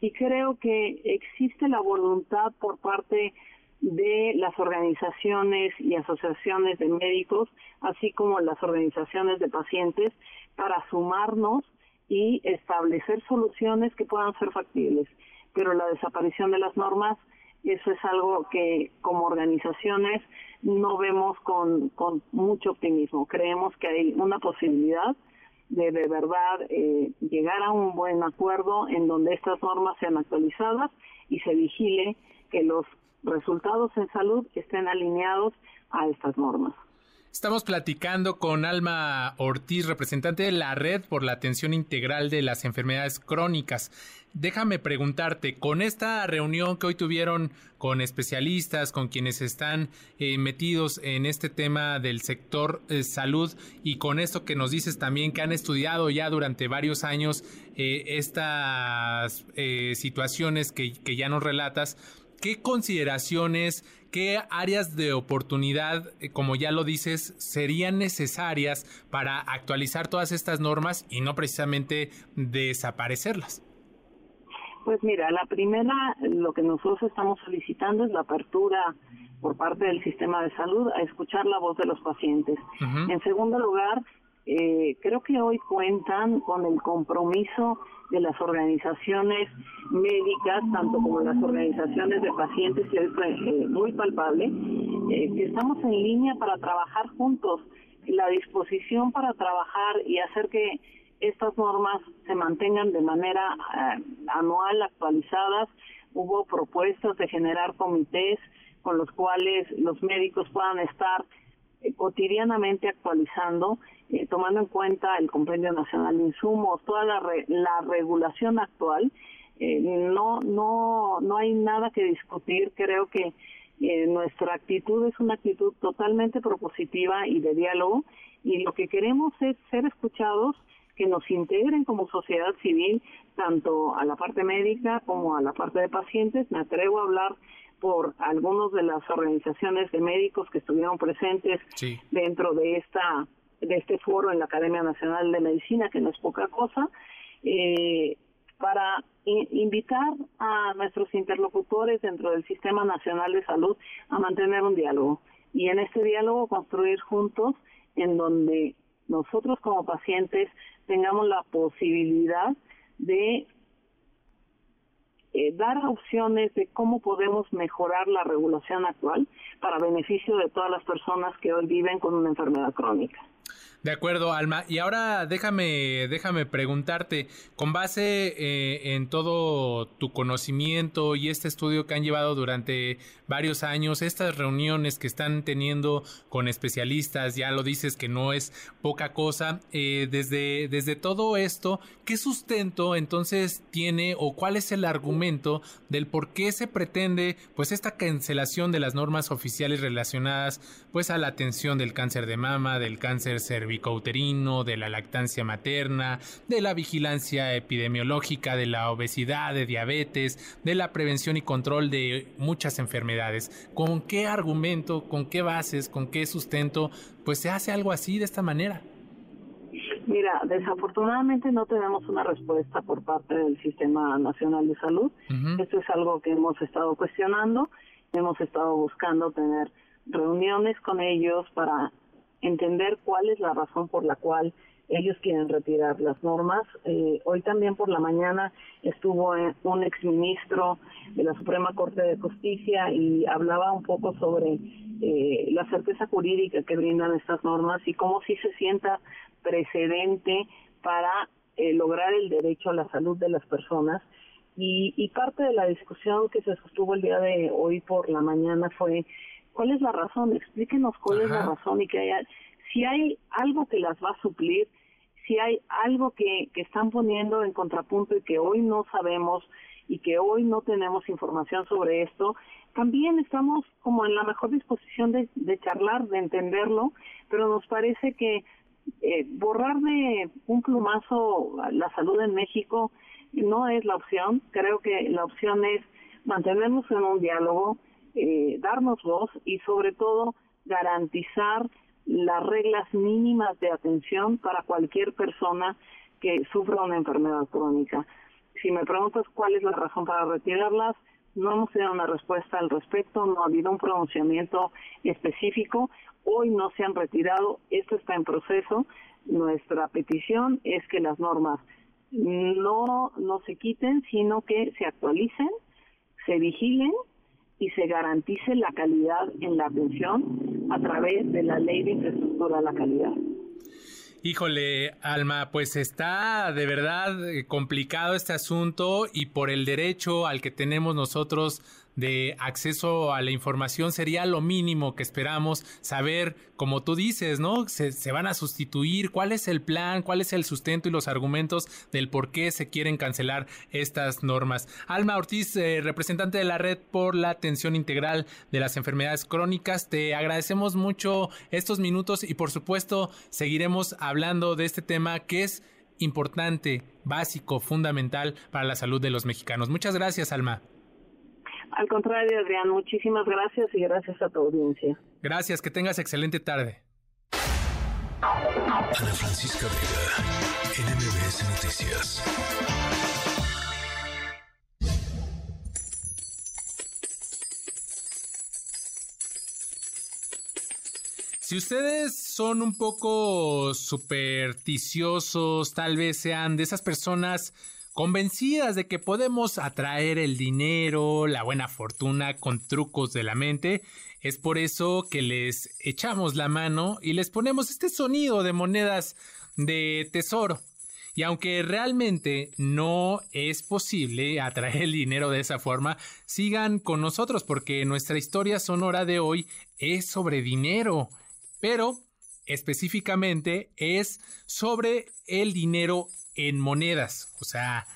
Y creo que existe la voluntad por parte de las organizaciones y asociaciones de médicos, así como las organizaciones de pacientes, para sumarnos y establecer soluciones que puedan ser factibles pero la desaparición de las normas, eso es algo que como organizaciones no vemos con, con mucho optimismo. Creemos que hay una posibilidad de de verdad eh, llegar a un buen acuerdo en donde estas normas sean actualizadas y se vigile que los resultados en salud estén alineados a estas normas. Estamos platicando con Alma Ortiz, representante de la Red por la Atención Integral de las Enfermedades Crónicas. Déjame preguntarte, con esta reunión que hoy tuvieron con especialistas, con quienes están eh, metidos en este tema del sector eh, salud y con esto que nos dices también que han estudiado ya durante varios años eh, estas situaciones que, que ya nos relatas, ¿qué consideraciones, qué áreas de oportunidad, eh, como ya lo dices, serían necesarias para actualizar todas estas normas y no precisamente desaparecerlas? Pues mira, la primera, lo que nosotros estamos solicitando es la apertura por parte del sistema de salud a escuchar la voz de los pacientes. En segundo lugar, eh, creo que hoy cuentan con el compromiso de las organizaciones médicas, tanto como las organizaciones de pacientes, que es eh, muy palpable, eh, que estamos en línea para trabajar juntos. La disposición para trabajar y hacer que estas normas se mantengan de manera anual actualizadas. Hubo propuestas de generar comités con los cuales los médicos puedan estar cotidianamente actualizando eh, tomando en cuenta el Compendio Nacional de Insumos, toda la, la regulación actual, eh, no, no, no hay nada que discutir. Creo que eh, nuestra actitud es una actitud totalmente propositiva y de diálogo y lo que queremos es ser escuchados, que nos integren como sociedad civil, tanto a la parte médica como a la parte de pacientes. Me atrevo a hablar por algunos de las organizaciones de médicos que estuvieron presentes dentro de esta de este foro en la Academia Nacional de Medicina, que no es poca cosa, eh, para invitar a nuestros interlocutores dentro del Sistema Nacional de Salud a mantener un diálogo y en este diálogo construir juntos en donde nosotros como pacientes tengamos la posibilidad de eh, dar opciones de cómo podemos mejorar la regulación actual para beneficio de todas las personas que hoy viven con una enfermedad crónica. De acuerdo, Alma. Y ahora déjame, déjame preguntarte, con base eh, en todo tu conocimiento y este estudio que han llevado durante varios años, estas reuniones que están teniendo con especialistas, ya lo dices que no es poca cosa, eh, desde, desde todo esto, ¿qué sustento entonces tiene o cuál es el argumento del por qué se pretende pues esta cancelación de las normas oficiales relacionadas pues a la atención del cáncer de mama, del cáncer cervical? De la lactancia materna, de la vigilancia epidemiológica, de la obesidad, de diabetes, de la prevención y control de muchas enfermedades. ¿Con qué argumento, con qué bases, con qué sustento, pues se hace algo así de esta manera? Mira, desafortunadamente no tenemos una respuesta por parte del Sistema Nacional de Salud. Esto es algo que hemos estado cuestionando, hemos estado buscando tener reuniones con ellos para entender cuál es la razón por la cual ellos quieren retirar las normas. Eh, hoy también por la mañana estuvo eh, un exministro de la Suprema Corte de Justicia y hablaba un poco sobre eh, la certeza jurídica que brindan estas normas y cómo sí se sienta precedente para lograr el derecho a la salud de las personas. Y, y parte de la discusión que se sostuvo el día de hoy por la mañana fue ¿Cuál es la razón? Explíquenos cuál es la razón y que haya, si hay algo que las va a suplir, si hay algo que, que están poniendo en contrapunto y que hoy no sabemos y que hoy no tenemos información sobre esto, también estamos como en la mejor disposición de, de charlar, de entenderlo, pero nos parece que eh, borrar de un plumazo la salud en México no es la opción. Creo que la opción es mantenernos en un diálogo, eh, darnos voz y sobre todo garantizar las reglas mínimas de atención para cualquier persona que sufra una enfermedad crónica. Si me preguntas cuál es la razón para retirarlas, no hemos tenido una respuesta al respecto, no ha habido un pronunciamiento específico, hoy no se han retirado, esto está en proceso. Nuestra petición es que las normas no, no se quiten, sino que se actualicen, se vigilen y se garantice la calidad en la atención a través de la ley de infraestructura de la calidad. Híjole, Alma, pues está de verdad eh, complicado este asunto y por el derecho al que tenemos nosotros de acceso a la información sería lo mínimo que esperamos saber, como tú dices, ¿no? Se, van a sustituir, cuál es el plan, cuál es el sustento y los argumentos del por qué se quieren cancelar estas normas. Alma Ortiz, eh, representante de la Red por la Atención Integral de las Enfermedades Crónicas, te agradecemos mucho estos minutos y por supuesto seguiremos hablando de este tema que es importante, básico, fundamental para la salud de los mexicanos. Muchas gracias, Alma. Al contrario, Adrián, muchísimas gracias y gracias a tu audiencia. Gracias, que tengas excelente tarde. Ana Francisca Vega, NMBS Noticias. Si ustedes son un poco supersticiosos, tal vez sean de esas personas convencidas de que podemos atraer el dinero, la buena fortuna con trucos de la mente. Es por eso que les echamos la mano y les ponemos este sonido de monedas de tesoro. Y aunque realmente no es posible atraer el dinero de esa forma, sigan con nosotros porque nuestra historia sonora de hoy es sobre dinero, pero específicamente es sobre el dinero en monedas, o sea,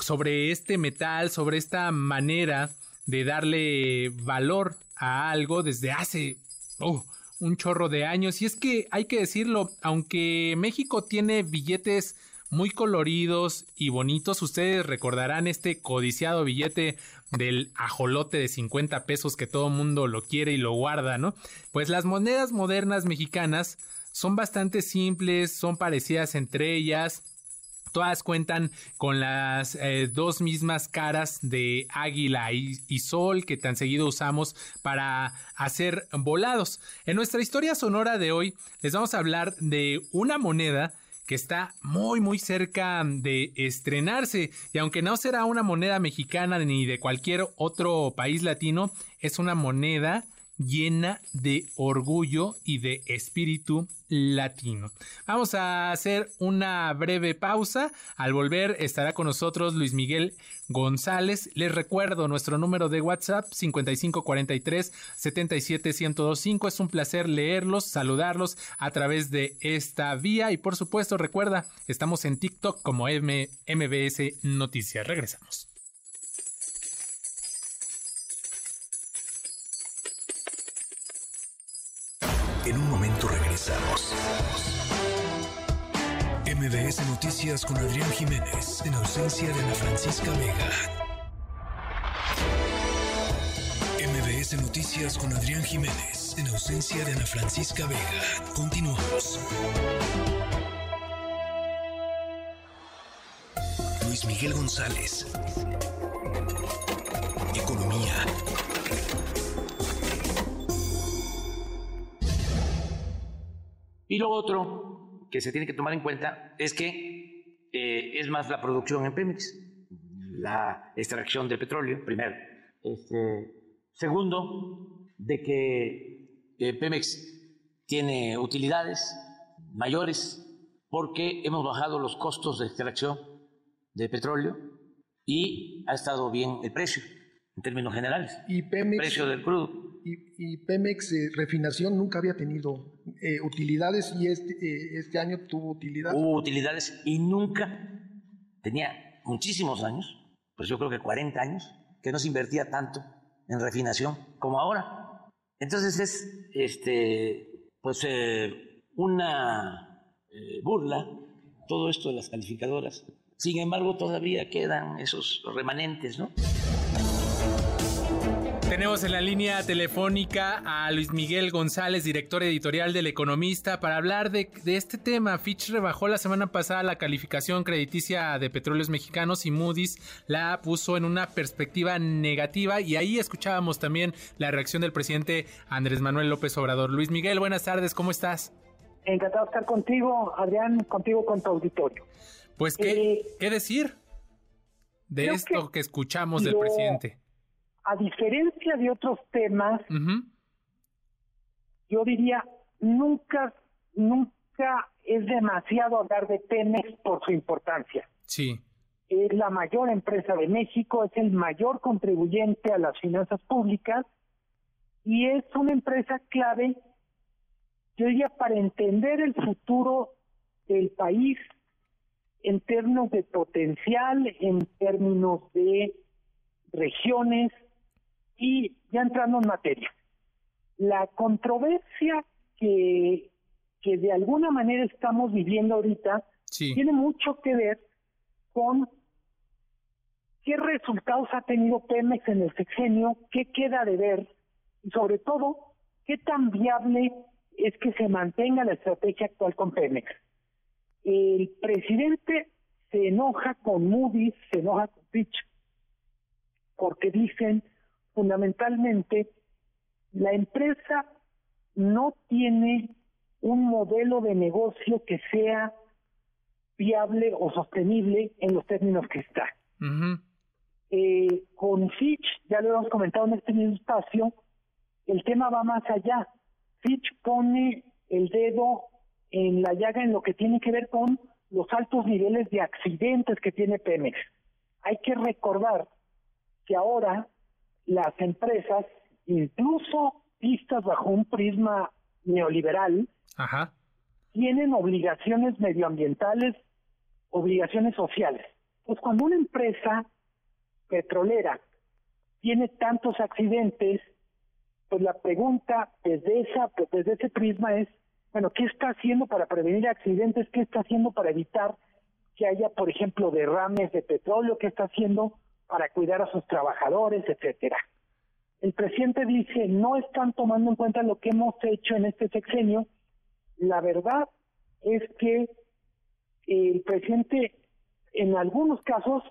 sobre este metal, sobre esta manera de darle valor a algo desde hace oh, un chorro de años. Y es que hay que decirlo, aunque México tiene billetes muy coloridos y bonitos, ustedes recordarán este codiciado billete del ajolote de 50 pesos que todo mundo lo quiere y lo guarda, ¿no? Pues las monedas modernas mexicanas son bastante simples, son parecidas entre ellas, Todas cuentan con las eh, dos mismas caras de águila y, y, sol que tan seguido usamos para hacer volados. En nuestra historia sonora de hoy les vamos a hablar de una moneda que está muy muy cerca de estrenarse y aunque no será una moneda mexicana ni de cualquier otro país latino, es una moneda llena de orgullo y de espíritu latino. Vamos a hacer una breve pausa. Al volver estará con nosotros Luis Miguel González. Les recuerdo nuestro número de WhatsApp 5543 77125. Es un placer leerlos, saludarlos a través de esta vía y por supuesto recuerda, estamos en TikTok como MBS Noticias. Regresamos. Noticias con Adrián Jiménez, en ausencia de Ana Francisca Vega. MBS Noticias con Adrián Jiménez, en ausencia de Ana Francisca Vega. Continuamos. Luis Miguel González. Economía. Y lo otro que se tiene que tomar en cuenta es que eh, es más la producción en Pemex, la extracción de petróleo, primero. Este, segundo, de que eh, Pemex tiene utilidades mayores porque hemos bajado los costos de extracción de petróleo y ha estado bien el precio en términos generales. Y Pemex, precio del crudo y, Pemex eh, Refinación nunca había tenido eh, utilidades y este, eh, este año tuvo utilidades. Hubo utilidades y nunca tenía muchísimos años, pues yo creo que 40 años, que no se invertía tanto en refinación como ahora. Entonces es este, pues, una burla todo esto de las calificadoras. Sin embargo, todavía quedan esos remanentes, ¿no? Tenemos en la línea telefónica a Luis Miguel González, director editorial del Economista, para hablar de, este tema. Fitch rebajó la semana pasada la calificación crediticia de petróleos mexicanos y Moody's la puso en una perspectiva negativa y ahí escuchábamos también la reacción del presidente Andrés Manuel López Obrador. Luis Miguel, buenas tardes, ¿cómo estás? Encantado de estar contigo, Adrián, contigo con tu auditorio. Pues, ¿qué, eh, ¿qué decir de esto que, escuchamos del presidente? A diferencia de otros temas, yo diría, nunca, nunca es demasiado hablar de Pemex por su importancia. Sí. Es la mayor empresa de México, es el mayor contribuyente a las finanzas públicas y es una empresa clave, yo diría, para entender el futuro del país en términos de potencial, en términos de regiones, y ya entrando en materia, la controversia que, que de alguna manera estamos viviendo ahorita tiene mucho que ver con qué resultados ha tenido Pemex en el sexenio, qué queda de ver y sobre todo qué tan viable es que se mantenga la estrategia actual con Pemex. El presidente se enoja con Moody's, se enoja con Fitch, porque dicen fundamentalmente la empresa no tiene un modelo de negocio que sea viable o sostenible en los términos que está. eh, con Fitch, ya lo hemos comentado en este mismo espacio, el tema va más allá. Fitch pone el dedo en la llaga en lo que tiene que ver con los altos niveles de accidentes que tiene Pemex. Hay que recordar que ahora las empresas, incluso vistas bajo un prisma neoliberal, tienen obligaciones medioambientales, obligaciones sociales. Pues cuando una empresa petrolera tiene tantos accidentes, pues la pregunta desde esa desde ese prisma es, bueno, ¿qué está haciendo para prevenir accidentes? ¿Qué está haciendo para evitar que haya, por ejemplo, derrames de petróleo? ¿Qué está haciendo para cuidar a sus trabajadores, etcétera. El presidente dice, no están tomando en cuenta lo que hemos hecho en este sexenio. La verdad es que el presidente en algunos casos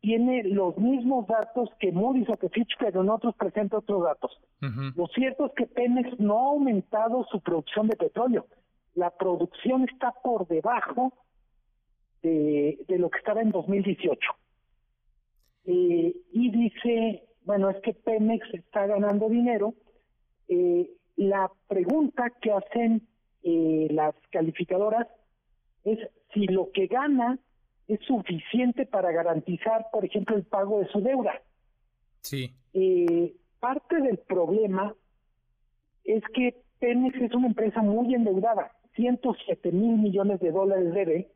tiene los mismos datos que Moody's o que Fitch, pero en otros presenta otros datos. Lo cierto es que Pemex no ha aumentado su producción de petróleo. La producción está por debajo de, de lo que estaba en 2018 eh, y dice, bueno, es que Pemex está ganando dinero. Eh, la pregunta que hacen eh, las calificadoras es si lo que gana es suficiente para garantizar, por ejemplo, el pago de su deuda. Sí. Eh, parte del problema es que Pemex es una empresa muy endeudada, 107 mil millones de dólares debe,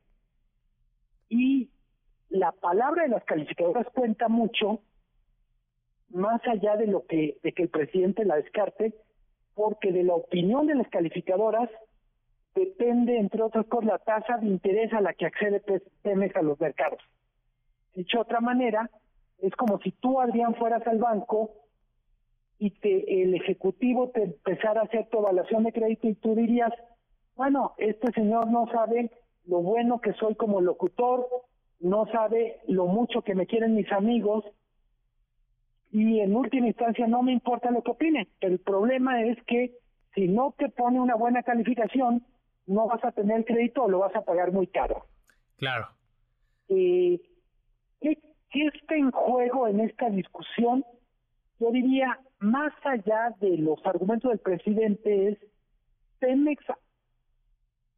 y la palabra de las calificadoras cuenta mucho, más allá de lo que, de que el presidente la descarte, porque de la opinión de las calificadoras depende, entre otras cosas, la tasa de interés a la que accede Pemex a los mercados. Dicho de otra manera, es como si tú, Adrián, fueras al banco y te, el ejecutivo te empezara a hacer tu evaluación de crédito y tú dirías, bueno, este señor no sabe lo bueno que soy como locutor, no sabe lo mucho que me quieren mis amigos y en última instancia no me importa lo que opinen. El problema es que si no te pone una buena calificación, no vas a tener crédito o lo vas a pagar muy caro. Claro. Eh, ¿qué, ¿Qué está en juego en esta discusión? Yo diría, más allá de los argumentos del presidente, es Pemex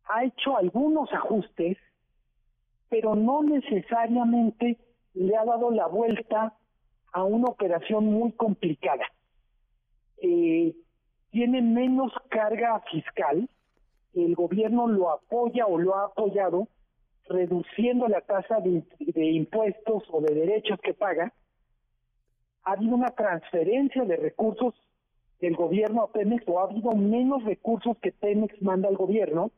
ha hecho algunos ajustes pero no necesariamente le ha dado la vuelta a una operación muy complicada. Eh, tiene menos carga fiscal, el gobierno lo apoya o lo ha apoyado reduciendo la tasa de, impuestos o de derechos que paga. Ha habido una transferencia de recursos del gobierno a Pemex o ha habido menos recursos que Pemex manda al gobierno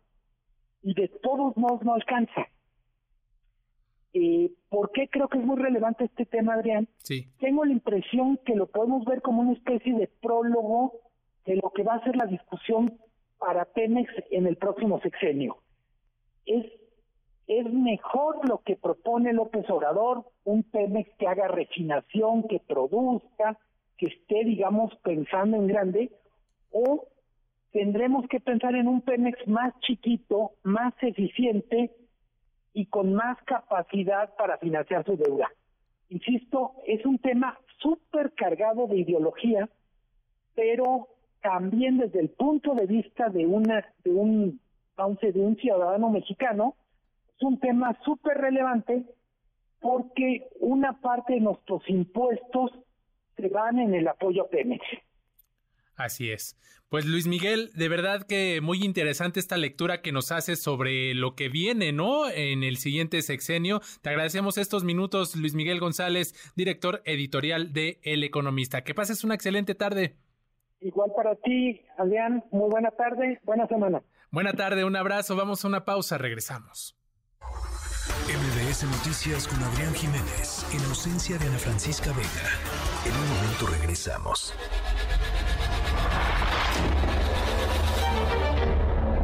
y de todos modos no alcanza. Eh, ¿Por qué creo que es muy relevante este tema, Adrián? Sí. Tengo la impresión que lo podemos ver como una especie de prólogo de lo que va a ser la discusión para Pemex en el próximo sexenio. Es, es mejor lo que propone López Obrador, un Pemex que haga refinación, que produzca, que esté, digamos, pensando en grande, o tendremos que pensar en un Pemex más chiquito, más eficiente y con más capacidad para financiar su deuda. Insisto, es un tema súper cargado de ideología, pero también desde el punto de vista de una de un de un ciudadano mexicano es un tema súper relevante porque una parte de nuestros impuestos se van en el apoyo a Pemex. Así es. Pues Luis Miguel, de verdad que muy interesante esta lectura que nos hace sobre lo que viene, ¿no? En el siguiente sexenio. Te agradecemos estos minutos, Luis Miguel González, director editorial de El Economista. Que pases una excelente tarde. Igual para ti, Adrián, muy buena tarde, buena semana. Buena tarde, un abrazo, vamos a una pausa, regresamos. MBS Noticias con Adrián Jiménez, en ausencia de Ana Francisca Vega. En un momento regresamos.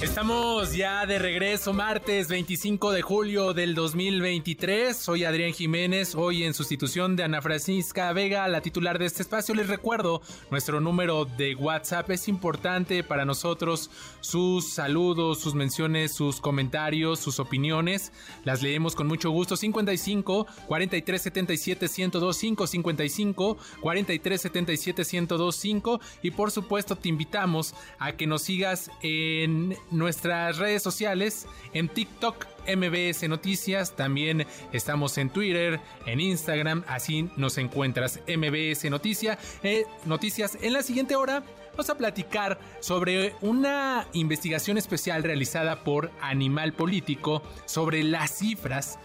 Estamos ya de regreso martes 25 de julio del 2023. Soy Adrián Jiménez, hoy en sustitución de Ana Francisca Vega, la titular de este espacio. Les recuerdo, nuestro número de WhatsApp es importante para nosotros. Sus saludos, sus menciones, sus comentarios, sus opiniones, las leemos con mucho gusto. 55 43 77 1025 55 43 77 1025 y por supuesto te invitamos a que nos sigas en nuestras redes sociales, en TikTok MBS Noticias, también estamos en Twitter, en Instagram, así nos encuentras MBS Noticia, eh, Noticias. En la siguiente hora vamos a platicar sobre una investigación especial realizada por Animal Político sobre las cifras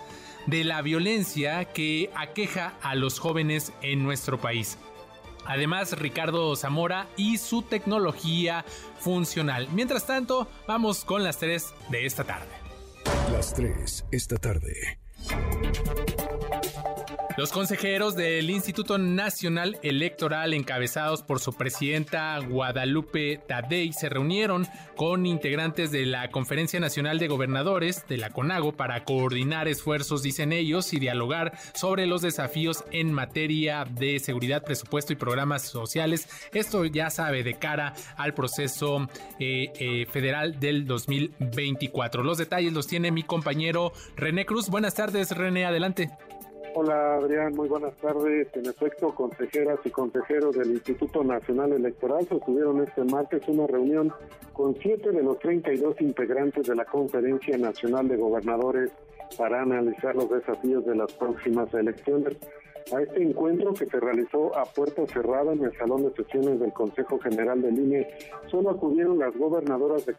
de la violencia que aqueja a los jóvenes en nuestro país. Además, Ricardo Zamora y su tecnología funcional. Mientras tanto, vamos con las 3 de esta tarde. Las 3 esta tarde. Los consejeros del Instituto Nacional Electoral, encabezados por su presidenta Guadalupe Tadei, se reunieron con integrantes de la Conferencia Nacional de Gobernadores de la CONAGO para coordinar esfuerzos, dicen ellos, y dialogar sobre los desafíos en materia de seguridad, presupuesto y programas sociales. Esto ya sabe de cara al proceso eh, eh, federal del 2024. Los detalles los tiene mi compañero René Cruz. Buenas tardes, René, adelante. Hola Adrián, muy buenas tardes. En efecto, consejeras y consejeros del Instituto Nacional Electoral sostuvieron este martes una reunión con siete de los 32 integrantes de la Conferencia Nacional de Gobernadores para analizar los desafíos de las próximas elecciones. A este encuentro que se realizó a puerta cerrada en el Salón de Sesiones del Consejo General del INE, solo acudieron las gobernadoras de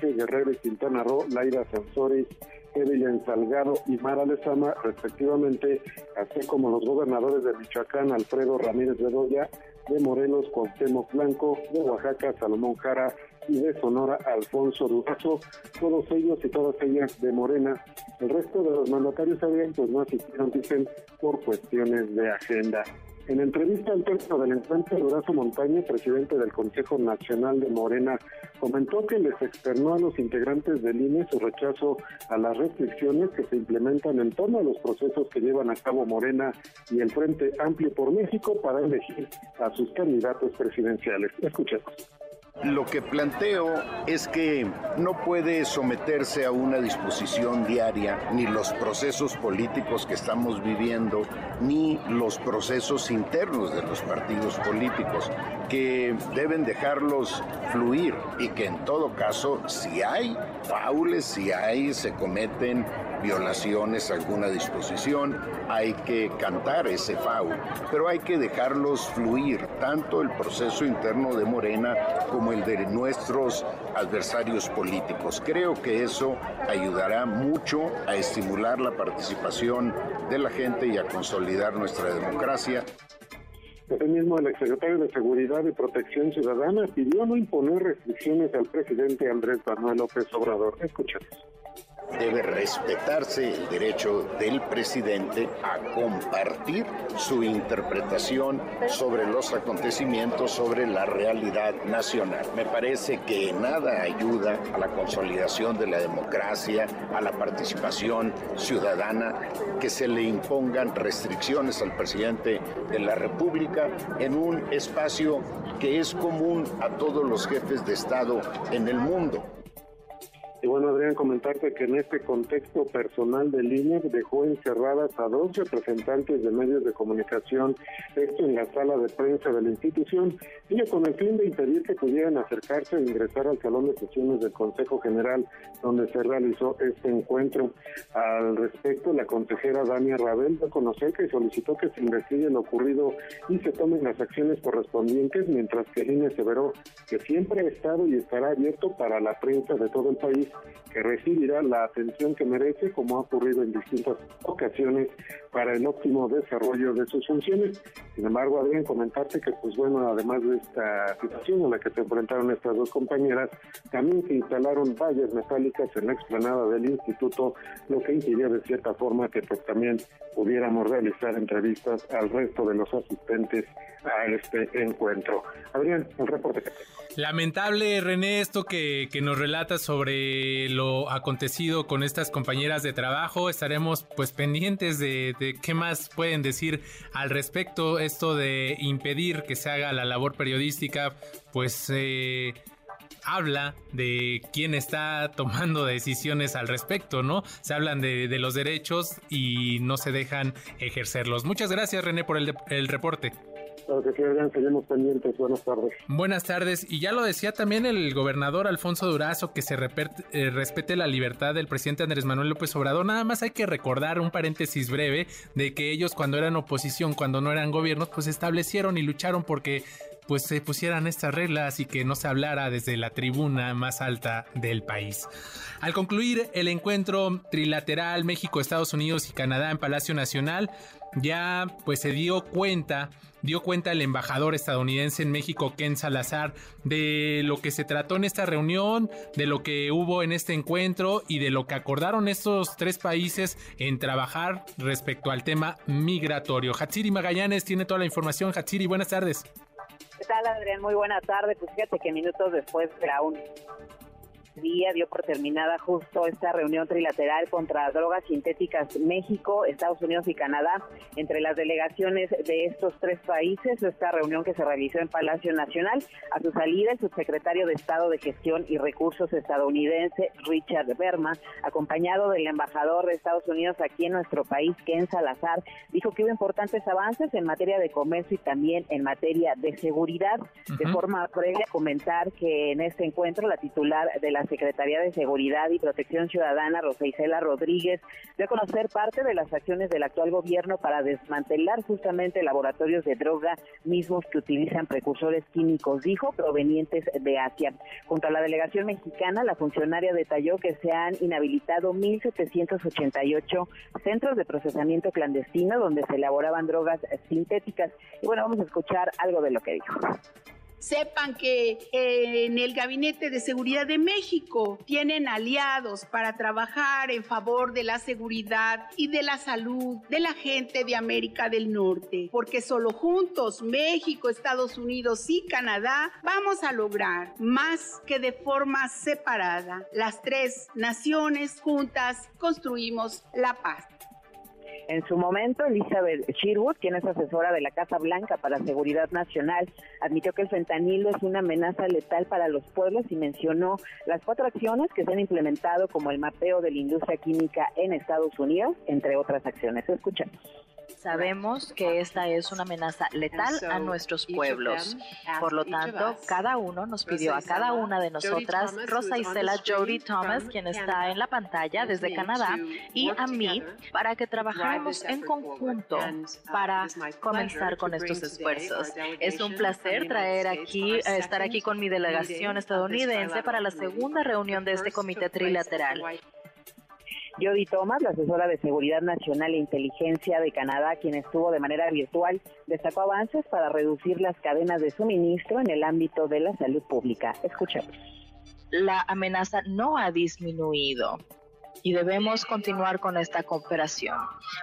Guerrero y Quintana Roo, Laira Sansores, Evelyn Salgado y Mara Lezama, respectivamente, así como los gobernadores de Michoacán, Alfredo Ramírez Bedoya, de Morelos, Cuauhtémoc Blanco, de Oaxaca, Salomón Jara y de Sonora, Alfonso Durazo, todos ellos y todas ellas de Morena. El resto de los mandatarios habían pues no asistieron, dicen, por cuestiones de agenda. En entrevista al término del encuentro, Durazo Montaña, presidente del Consejo Nacional de Morena, comentó que les externó a los integrantes del INE su rechazo a las restricciones que se implementan en torno a los procesos que llevan a cabo Morena y el Frente Amplio por México para elegir a sus candidatos presidenciales. Escuchemos. Lo que planteo es que no puede someterse a una disposición diaria ni los procesos políticos que estamos viviendo, ni los procesos internos de los partidos políticos, que deben dejarlos fluir y que en todo caso, si hay faules, si hay, se cometen violaciones alguna disposición, hay que cantar ese FAU, pero hay que dejarlos fluir, tanto el proceso interno de Morena como el de nuestros adversarios políticos. Creo que eso ayudará mucho a estimular la participación de la gente y a consolidar nuestra democracia. Asimismo, el exsecretario de Seguridad y Protección Ciudadana pidió no imponer restricciones al presidente Andrés Manuel López Obrador. Escuchemos debe respetarse el derecho del presidente a compartir su interpretación sobre los acontecimientos, sobre la realidad nacional. Me parece que nada ayuda a la consolidación de la democracia, a la participación ciudadana, que se le impongan restricciones al presidente de la República en un espacio que es común a todos los jefes de Estado en el mundo. Y bueno, Adrián, comentarte que en este contexto personal del INE dejó encerradas a dos representantes de medios de comunicación, esto en la sala de prensa de la institución, y con el fin de impedir que pudieran acercarse e ingresar al salón de sesiones del Consejo General, donde se realizó este encuentro. Al respecto, la consejera Dania Rabel conocer que solicitó que se investigue lo ocurrido y se tomen las acciones correspondientes, mientras que el INE aseveró que siempre ha estado y estará abierto para la prensa de todo el país que recibirá la atención que merece, como ha ocurrido en distintas ocasiones, para el óptimo desarrollo de sus funciones. Sin embargo, Adrián, comentarte que, pues bueno, además de esta situación en la que se enfrentaron estas dos compañeras, también se instalaron vallas metálicas en la explanada del instituto, lo que impidió de cierta forma que pues también pudiéramos realizar entrevistas al resto de los asistentes a este encuentro. Adrián, el reporte que Lamentable, René, esto que, que nos relata sobre lo acontecido con estas compañeras de trabajo. Estaremos pues pendientes de, qué más pueden decir al respecto. Esto de impedir que se haga la labor periodística, pues... Eh, habla de quién está tomando decisiones al respecto, ¿no? Se hablan de, los derechos y no se dejan ejercerlos. Muchas gracias, René, por el reporte. Seguimos pendientes. Buenas tardes. Buenas tardes. Y ya lo decía también el gobernador Alfonso Durazo, que se eh, respete la libertad del presidente Andrés Manuel López Obrador. Nada más hay que recordar un paréntesis breve de que ellos cuando eran oposición, cuando no eran gobiernos, pues establecieron y lucharon porque pues se pusieran estas reglas y que no se hablara desde la tribuna más alta del país. Al concluir el encuentro trilateral México, Estados Unidos y Canadá en Palacio Nacional, ya pues se dio cuenta, dio cuenta el embajador estadounidense en México, Ken Salazar, de lo que se trató en esta reunión, de lo que hubo en este encuentro y de lo que acordaron estos tres países en trabajar respecto al tema migratorio. Hatsiri Magallanes tiene toda la información. Hatsiri, buenas tardes. ¿Qué tal, Adrián? Muy buena tarde. Pues fíjate que minutos después de la día dio por terminada justo esta reunión trilateral contra drogas sintéticas México, Estados Unidos y Canadá entre las delegaciones de estos tres países. Esta reunión que se realizó en Palacio Nacional. A su salida, el subsecretario de Estado de Gestión y Recursos estadounidense, Richard Berma, acompañado del embajador de Estados Unidos aquí en nuestro país, Ken Salazar, dijo que hubo importantes avances en materia de comercio y también en materia de seguridad. De forma previa, comentar que en este encuentro la titular de la Secretaría de Seguridad y Protección Ciudadana, Rosa Isela Rodríguez, dio a conocer parte de las acciones del actual gobierno para desmantelar justamente laboratorios de droga mismos que utilizan precursores químicos, dijo, provenientes de Asia. Junto a la delegación mexicana, la funcionaria detalló que se han inhabilitado 1.788 centros de procesamiento clandestino donde se elaboraban drogas sintéticas. Y bueno, vamos a escuchar algo de lo que dijo. Sepan que en el Gabinete de Seguridad de México tienen aliados para trabajar en favor de la seguridad y de la salud de la gente de América del Norte, porque solo juntos, México, Estados Unidos y Canadá, vamos a lograr más que de forma separada. Las tres naciones juntas construimos la paz. En su momento, Elizabeth Sherwood, quien es asesora de la Casa Blanca para Seguridad Nacional, admitió que el fentanilo es una amenaza letal para los pueblos y mencionó las cuatro acciones que se han implementado como el mapeo de la industria química en Estados Unidos, entre otras acciones. Escuchamos. Sabemos que esta es una amenaza letal a nuestros pueblos. Por lo tanto, cada uno nos pidió a cada una de nosotras, Rosa Isela Jody Thomas, quien está en la pantalla desde Canadá, y a mí, para que trabajáramos en conjunto para comenzar con estos esfuerzos. Es un placer traer aquí, estar aquí con mi delegación estadounidense para la segunda reunión de este comité trilateral. Jody Thomas, la asesora de Seguridad Nacional e Inteligencia de Canadá, quien estuvo de manera virtual, destacó avances para reducir las cadenas de suministro en el ámbito de la salud pública. Escuchemos. La amenaza no ha disminuido y debemos continuar con esta cooperación.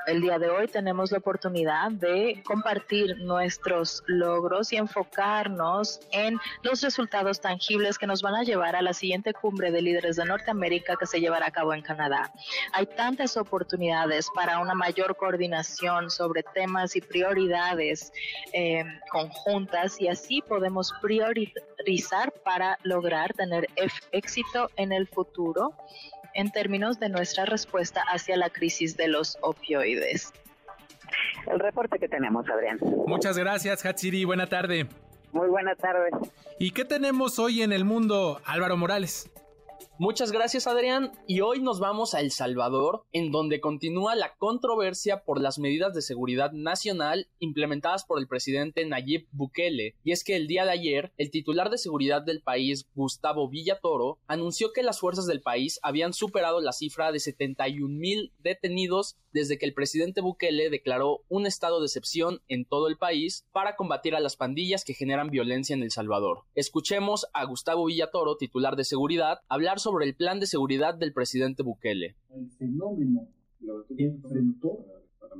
El día de hoy tenemos la oportunidad de compartir nuestros logros y enfocarnos en los resultados tangibles que nos van a llevar a la siguiente cumbre de líderes de Norteamérica que se llevará a cabo en Canadá. Hay tantas oportunidades para una mayor coordinación sobre temas y prioridades eh, conjuntas y así podemos priorizar para lograr tener éxito en el futuro en términos de nuestra respuesta hacia la crisis de los opioides. El reporte que tenemos, Adrián. Muchas gracias, Hatsiri. Buena tarde. Muy buena tarde. ¿Y qué tenemos hoy en el mundo, Álvaro Morales? Muchas gracias Adrián y hoy nos vamos a El Salvador en donde continúa la controversia por las medidas de seguridad nacional implementadas por el presidente Nayib Bukele y es que el día de ayer el titular de seguridad del país Gustavo Villatoro anunció que las fuerzas del país habían superado la cifra de 71 mil detenidos desde que el presidente Bukele declaró un estado de excepción en todo el país para combatir a las pandillas que generan violencia en El Salvador. Escuchemos a Gustavo Villatoro, titular de seguridad, hablar sobre el plan de seguridad del presidente Bukele. El fenómeno enfrentó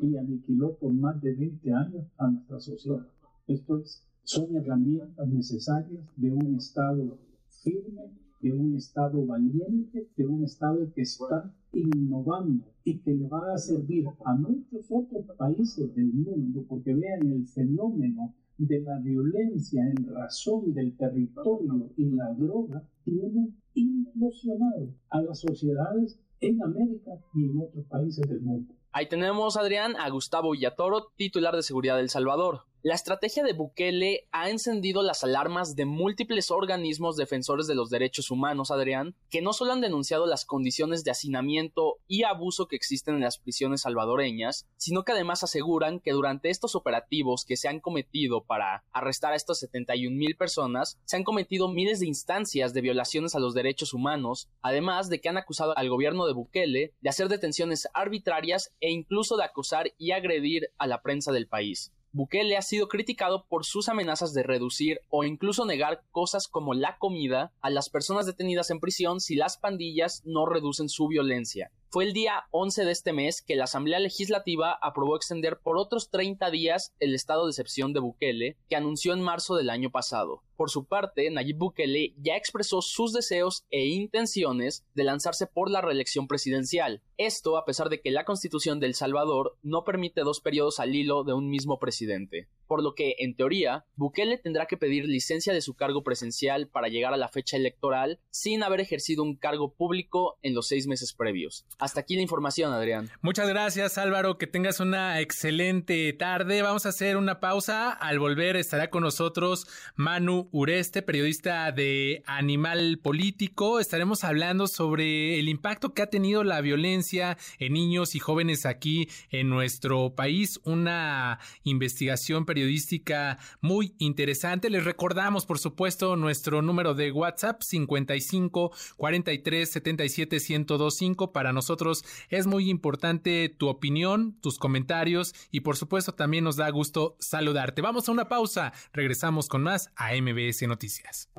y aniquiló por más de 20 años a nuestra sociedad. Esto es, son herramientas necesarias de un Estado firme, de un Estado valiente, de un Estado que está innovando y que le va a servir a muchos otros países del mundo, porque vean el fenómeno de la violencia en razón del territorio y la droga tiene implosionado a las sociedades en América y en otros países del mundo. Ahí tenemos, Adrián, a Gustavo Villatoro, titular de Seguridad del Salvador. La estrategia de Bukele ha encendido las alarmas de múltiples organismos defensores de los derechos humanos, Adrián, que no solo han denunciado las condiciones de hacinamiento y abuso que existen en las prisiones salvadoreñas, sino que además aseguran que durante estos operativos que se han cometido para arrestar a estas 71 mil personas, se han cometido miles de instancias de violaciones a los derechos humanos, además de que han acusado al gobierno de Bukele de hacer detenciones arbitrarias e incluso de acosar y agredir a la prensa del país. Bukele ha sido criticado por sus amenazas de reducir o incluso negar cosas como la comida a las personas detenidas en prisión si las pandillas no reducen su violencia. Fue el día 11 de este mes que la Asamblea Legislativa aprobó extender por otros 30 días el estado de excepción de Bukele, que anunció en marzo del año pasado. Por su parte, Nayib Bukele ya expresó sus deseos e intenciones de lanzarse por la reelección presidencial. Esto a pesar de que la Constitución de El Salvador no permite dos periodos al hilo de un mismo presidente por lo que, en teoría, Bukele tendrá que pedir licencia de su cargo presencial para llegar a la fecha electoral sin haber ejercido un cargo público en los seis meses previos. Hasta aquí la información, Adrián. Muchas gracias, Álvaro. Que tengas una excelente tarde. Vamos a hacer una pausa. Al volver estará con nosotros Manu Ureste, periodista de Animal Político. Estaremos hablando sobre el impacto que ha tenido la violencia en niños y jóvenes aquí en nuestro país. Una investigación periodística periodística muy interesante. Les recordamos, por supuesto, nuestro número de WhatsApp 55 43 77 1025. Para nosotros es muy importante tu opinión, tus comentarios y por supuesto también nos da gusto saludarte. Vamos a una pausa. Regresamos con más a MBS Noticias.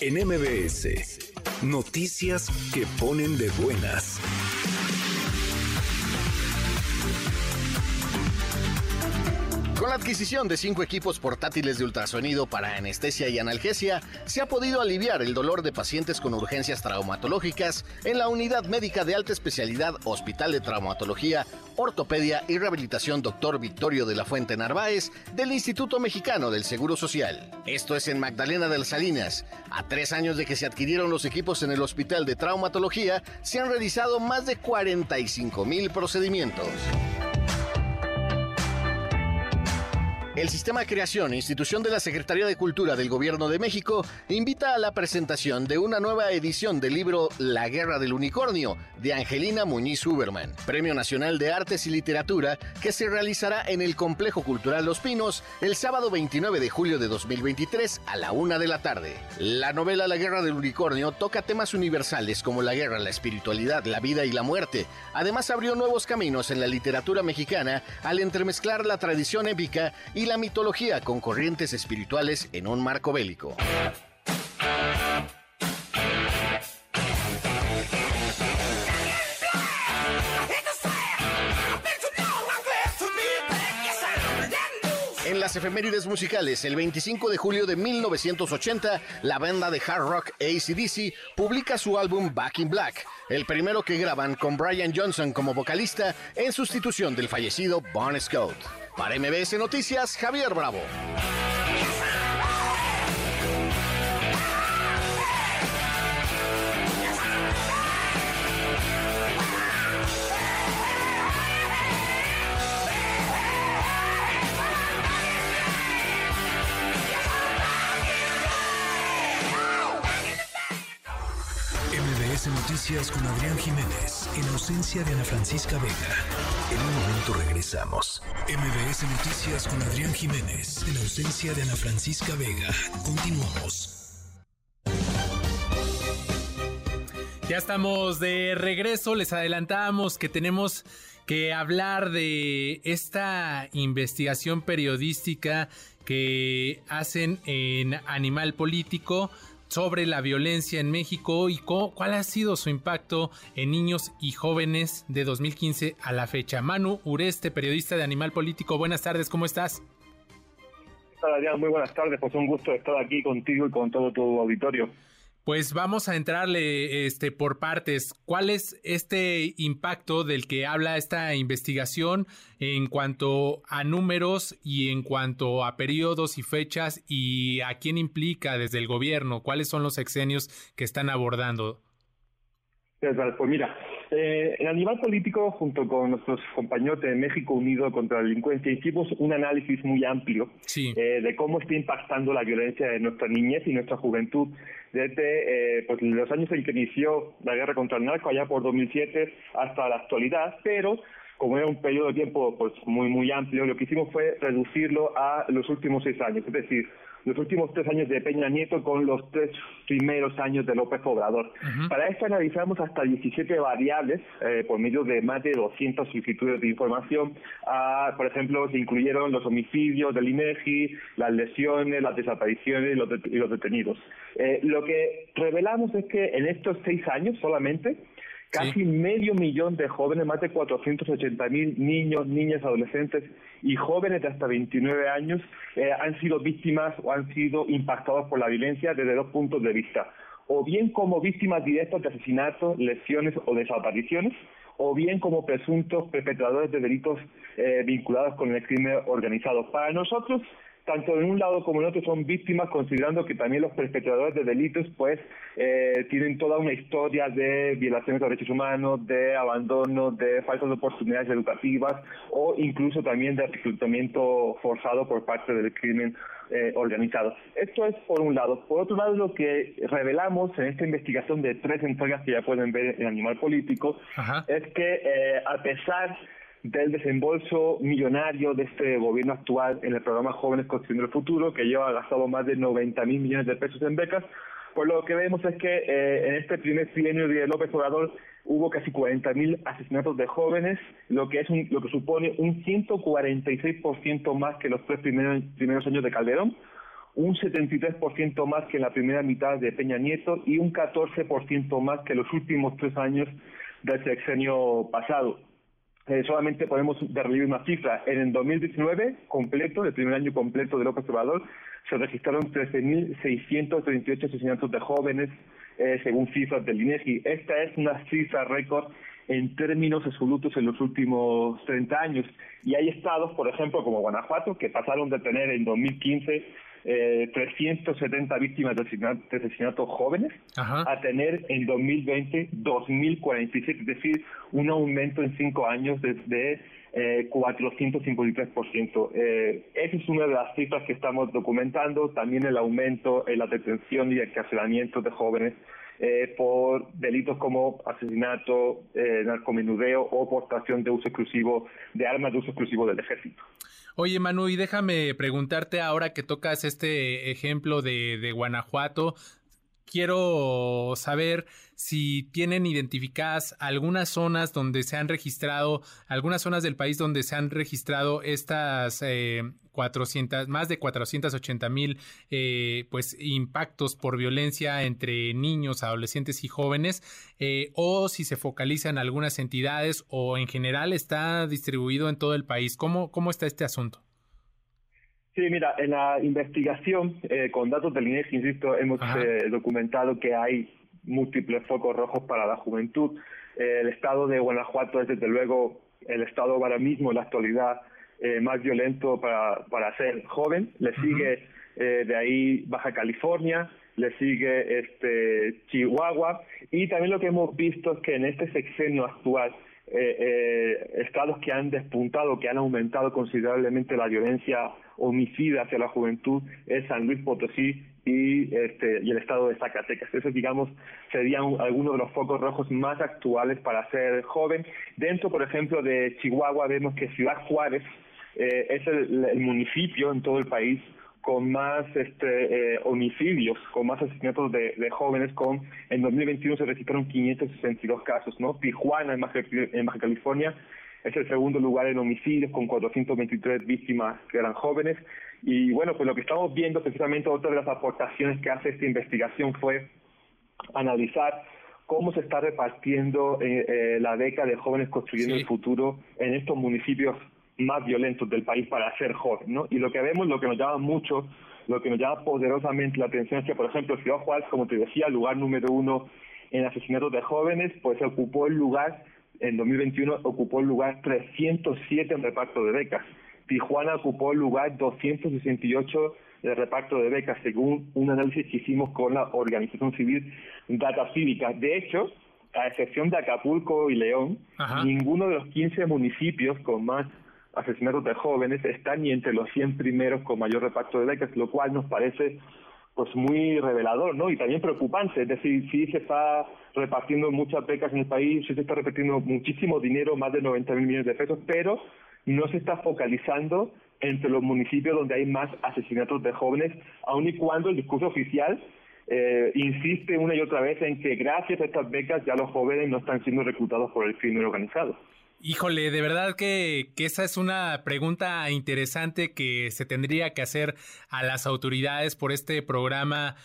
En MBS, noticias que ponen de buenas. Con la adquisición de cinco equipos portátiles de ultrasonido para anestesia y analgesia, se ha podido aliviar el dolor de pacientes con urgencias traumatológicas en la unidad médica de alta especialidad Hospital de Traumatología, Ortopedia y Rehabilitación Dr. Victorio de la Fuente Narváez del Instituto Mexicano del Seguro Social. Esto es en Magdalena de las Salinas. A tres años de que se adquirieron los equipos en el Hospital de Traumatología, se han realizado más de 45 mil procedimientos. El Sistema Creación, institución de la Secretaría de Cultura del Gobierno de México, invita a la presentación de una nueva edición del libro La Guerra del Unicornio de Angelina Muñiz Huberman, Premio Nacional de Artes y Literatura, que se realizará en el Complejo Cultural Los Pinos el sábado 29 de julio de 2023 a la una de la tarde. La novela La Guerra del Unicornio toca temas universales como la guerra, la espiritualidad, la vida y la muerte. Además abrió nuevos caminos en la literatura mexicana al entremezclar la tradición épica y la mitología con corrientes espirituales en un marco bélico. En las efemérides musicales, el 25 de julio de 1980, la banda de hard rock ACDC publica su álbum Back in Black, el primero que graban con Brian Johnson como vocalista en sustitución del fallecido Bon Scott. Para MBS Noticias, Javier Bravo. MBS Noticias con Adrián Jiménez, en ausencia de Ana Francisca Vega. En un momento regresamos. MBS Noticias con Adrián Jiménez, en ausencia de Ana Francisca Vega. Continuamos. Ya estamos de regreso, les adelantamos que tenemos que hablar de esta investigación periodística que hacen en Animal Político sobre la violencia en México y cuál ha sido su impacto en niños y jóvenes de 2015 a la fecha. Manu Ureste, periodista de Animal Político, buenas tardes, ¿cómo estás? Muy buenas tardes, pues un gusto estar aquí contigo y con todo tu auditorio. Pues vamos a entrarle este por partes. ¿Cuál es este impacto del que habla esta investigación en cuanto a números y en cuanto a periodos y fechas y a quién implica desde el gobierno? ¿Cuáles son los exenios que están abordando? Pues mira, eh, en Animal Político, junto con nuestros compañeros de México Unido contra la Delincuencia, hicimos un análisis muy amplio eh, de cómo está impactando la violencia en nuestra niñez y nuestra juventud. Desde eh, pues, los años en que inició la guerra contra el narco, allá por 2007, hasta la actualidad, pero como era un periodo de tiempo pues muy muy amplio, lo que hicimos fue reducirlo a los últimos seis años, es decir, los últimos tres años de Peña Nieto con los tres primeros años de López Obrador. Para esto analizamos hasta 17 variables eh, por medio de más de 200 solicitudes de información. Ah, por ejemplo, se incluyeron los homicidios del INEGI, las lesiones, las desapariciones y los, y los detenidos. Eh, lo que revelamos es que en estos seis años solamente Casi medio millón de jóvenes, más de 480 mil niños, niñas, adolescentes y jóvenes de hasta 29 años eh, han sido víctimas o han sido impactados por la violencia desde dos puntos de vista. O bien como víctimas directas de asesinatos, lesiones o desapariciones, o bien como presuntos perpetradores de delitos eh, vinculados con el crimen organizado. Para nosotros, tanto en un lado como en otro son víctimas, considerando que también los perpetradores de delitos pues eh, tienen toda una historia de violaciones de derechos humanos, de abandono, de faltas de oportunidades educativas o incluso también de reclutamiento forzado por parte del crimen eh, organizado. Esto es por un lado. Por otro lado, lo que revelamos en esta investigación de tres entregas que ya pueden ver en Animal Político es que eh, a pesar del desembolso millonario de este gobierno actual en el programa Jóvenes Construyendo el Futuro, que lleva gastado más de 90 mil millones de pesos en becas, pues lo que vemos es que eh, en este primer trienio de López Obrador hubo casi 40 mil asesinatos de jóvenes, lo que es lo que supone un 146% más que los tres primeros, primeros años de Calderón, un 73% más que en la primera mitad de Peña Nieto y un 14% más que los últimos tres años del sexenio pasado. Eh, solamente podemos darle una cifra. En el 2019, completo, el primer año completo de López Obrador, se registraron 13.638 asesinatos de jóvenes, eh, según cifras del INEGI. Esta es una cifra récord en términos absolutos en los últimos 30 años. Y hay estados, por ejemplo, como Guanajuato, que pasaron de tener en 2015 eh, 370 víctimas de asesinatos, jóvenes a tener en 2020 2.047, es decir, un aumento en cinco años desde eh, 453%. Eh, esa es una de las cifras que estamos documentando, también el aumento en la detención y encarcelamiento de jóvenes eh, por delitos como asesinato, eh, narcomenudeo o portación de uso exclusivo de armas de uso exclusivo del ejército. Oye, Manu, y déjame preguntarte ahora que tocas este ejemplo de, de Guanajuato, quiero saber si tienen identificadas algunas zonas donde se han registrado, algunas zonas del país donde se han registrado estas eh, 400, más de 480 mil eh, pues impactos por violencia entre niños, adolescentes y jóvenes, eh, o si se focaliza en algunas entidades o en general está distribuido en todo el país. ¿Cómo, cómo está este asunto? Sí, mira, en la investigación, eh, con datos del INEGI, insisto, hemos eh, documentado que hay múltiples focos rojos para la juventud. Eh, el estado de Guanajuato es, desde luego, el estado ahora mismo, en la actualidad, más violento para, para ser joven. Le sigue de ahí Baja California, le sigue este Chihuahua. Y también lo que hemos visto es que en este sexenio actual, estados que han despuntado, que han aumentado considerablemente la violencia homicida hacia la juventud es San Luis Potosí y, este, y el estado de Zacatecas. Esos, digamos, serían algunos de los focos rojos más actuales para ser joven. Dentro, por ejemplo, de Chihuahua vemos que Ciudad Juárez eh, es el, municipio en todo el país con más este, eh, homicidios, con más asesinatos de, jóvenes, con en 2021 se registraron 562 casos, ¿no? Tijuana, en en Baja California, es el segundo lugar en homicidios con 423 víctimas que eran jóvenes. Y bueno, pues lo que estamos viendo precisamente otra de las aportaciones que hace esta investigación fue analizar cómo se está repartiendo eh, eh, la beca de jóvenes construyendo el futuro en estos municipios más violentos del país para ser joven, ¿no? Y lo que vemos, lo que nos llama mucho, lo que nos llama poderosamente la atención es que, por ejemplo, Ciudad Juárez, como te decía, lugar número uno en asesinatos de jóvenes, pues ocupó el lugar en 2021 ocupó el lugar 307 en reparto de becas. Tijuana ocupó el lugar 268 de reparto de becas, según un análisis que hicimos con la organización civil Data Cívica. De hecho, a excepción de Acapulco y León, ninguno de los 15 municipios con más asesinatos de jóvenes está ni entre los 100 primeros con mayor reparto de becas, lo cual nos parece pues muy revelador, ¿no? Y también preocupante, es decir, sí se está repartiendo muchas becas en el país, sí se está repartiendo muchísimo dinero, más de 90 mil millones de pesos, pero no se está focalizando entre los municipios donde hay más asesinatos de jóvenes, aun y cuando el discurso oficial eh, insiste una y otra vez en que gracias a estas becas ya los jóvenes no están siendo reclutados por el crimen organizado. Híjole, de verdad que, que, esa es una pregunta interesante que se tendría que hacer a las autoridades por este programa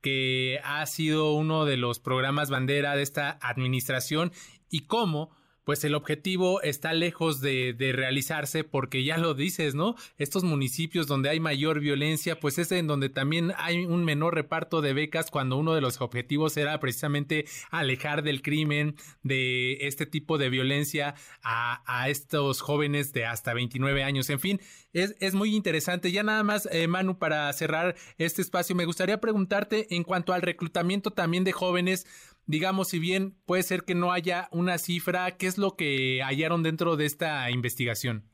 que ha sido uno de los programas bandera de esta administración y cómo pues el objetivo está lejos de, de, realizarse porque ya lo dices, ¿no? Estos municipios donde hay mayor violencia, pues es en donde también hay un menor reparto de becas cuando uno de los objetivos era precisamente alejar del crimen, de este tipo de violencia a, estos jóvenes de hasta 29 años. En fin, es, es muy interesante. Ya nada más, eh, Manu, para cerrar este espacio, me gustaría preguntarte en cuanto al reclutamiento también de jóvenes, digamos, si bien puede ser que no haya una cifra, ¿qué es lo que hallaron dentro de esta investigación?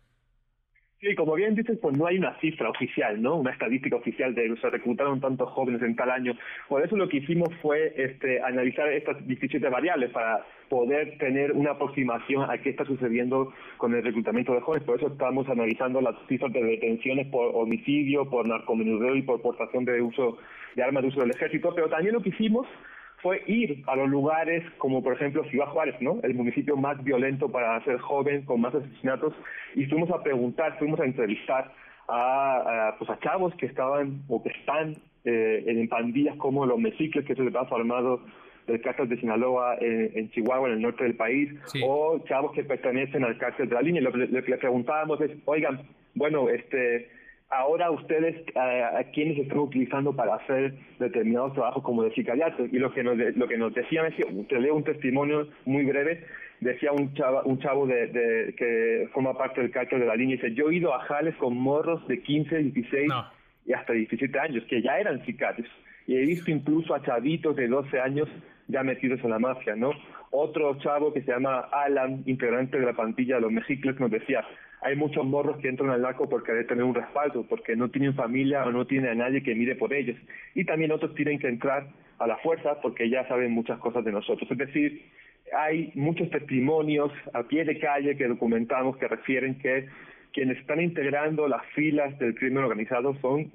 Sí, como bien dices, pues no hay una cifra oficial, ¿no? Una estadística oficial de se reclutaron tantos jóvenes en tal año. Por eso lo que hicimos fue este, analizar estas 17 variables para poder tener una aproximación a qué está sucediendo con el reclutamiento de jóvenes. Por eso estamos analizando las cifras de detenciones por homicidio, por narcomenudeo y por portación de uso de armas de uso del ejército. Pero también lo que hicimos fue ir a los lugares como por ejemplo Ciudad Juárez, ¿no? El municipio más violento para ser joven, con más asesinatos, y fuimos a preguntar, fuimos a entrevistar a, pues a chavos que estaban o que están eh, en pandillas como los Mesicles, que es el brazo armado del cártel de Sinaloa en, Chihuahua, en el norte del país, o chavos que pertenecen al cártel de la línea. Lo que le, le preguntábamos es, oigan, bueno, este ahora ustedes a, quienes están utilizando para hacer determinados trabajos como de sicariato y lo que nos lo que nos decían es que te leo un testimonio muy breve decía un chavo un chavo de, que forma parte del cártel de la línea dice yo he ido a jales con morros de 15 16 y hasta 17 años, que ya eran sicarios. Y he visto incluso a chavitos de 12 años ya metidos en la mafia, ¿no? Otro chavo que se llama Alan, integrante de la plantilla de los Mexicles, nos decía, hay muchos morros que entran al narco porque deben tener un respaldo, porque no tienen familia o no tienen a nadie que mire por ellos. Y también otros tienen que entrar a la fuerza porque ya saben muchas cosas de nosotros. Es decir, hay muchos testimonios a pie de calle que documentamos que refieren que quienes están integrando las filas del crimen organizado son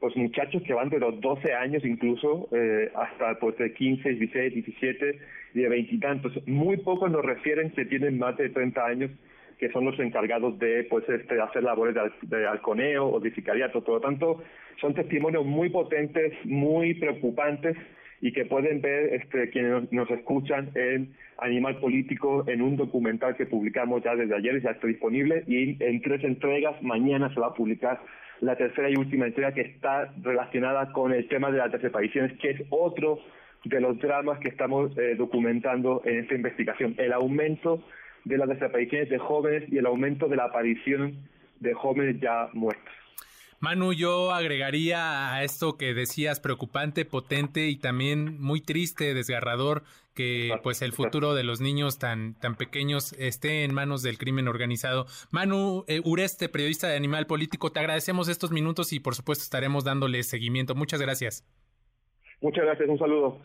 pues muchachos que van de los 12 años incluso eh, hasta pues de 15, 16, 17 y de veintitantos. Muy pocos nos refieren que tienen más de 30 años que son los encargados de pues este hacer labores de, de halconeo o de sicariato. Por lo tanto, son testimonios muy potentes, muy preocupantes y que pueden ver este, quienes nos escuchan en Animal Político en un documental que publicamos ya desde ayer, ya está disponible y en tres entregas, mañana se va a publicar la tercera y última entrega que está relacionada con el tema de las desapariciones, que es otro de los dramas que estamos eh, documentando en esta investigación, el aumento de las desapariciones de jóvenes y el aumento de la aparición de jóvenes ya muertos. Manu, yo agregaría a esto que decías preocupante, potente y también muy triste, desgarrador, que pues el futuro de los niños tan, tan pequeños esté en manos del crimen organizado. Manu eh, Ureste, periodista de Animal Político, te agradecemos estos minutos y por supuesto estaremos dándole seguimiento. Muchas gracias. Muchas gracias, un saludo.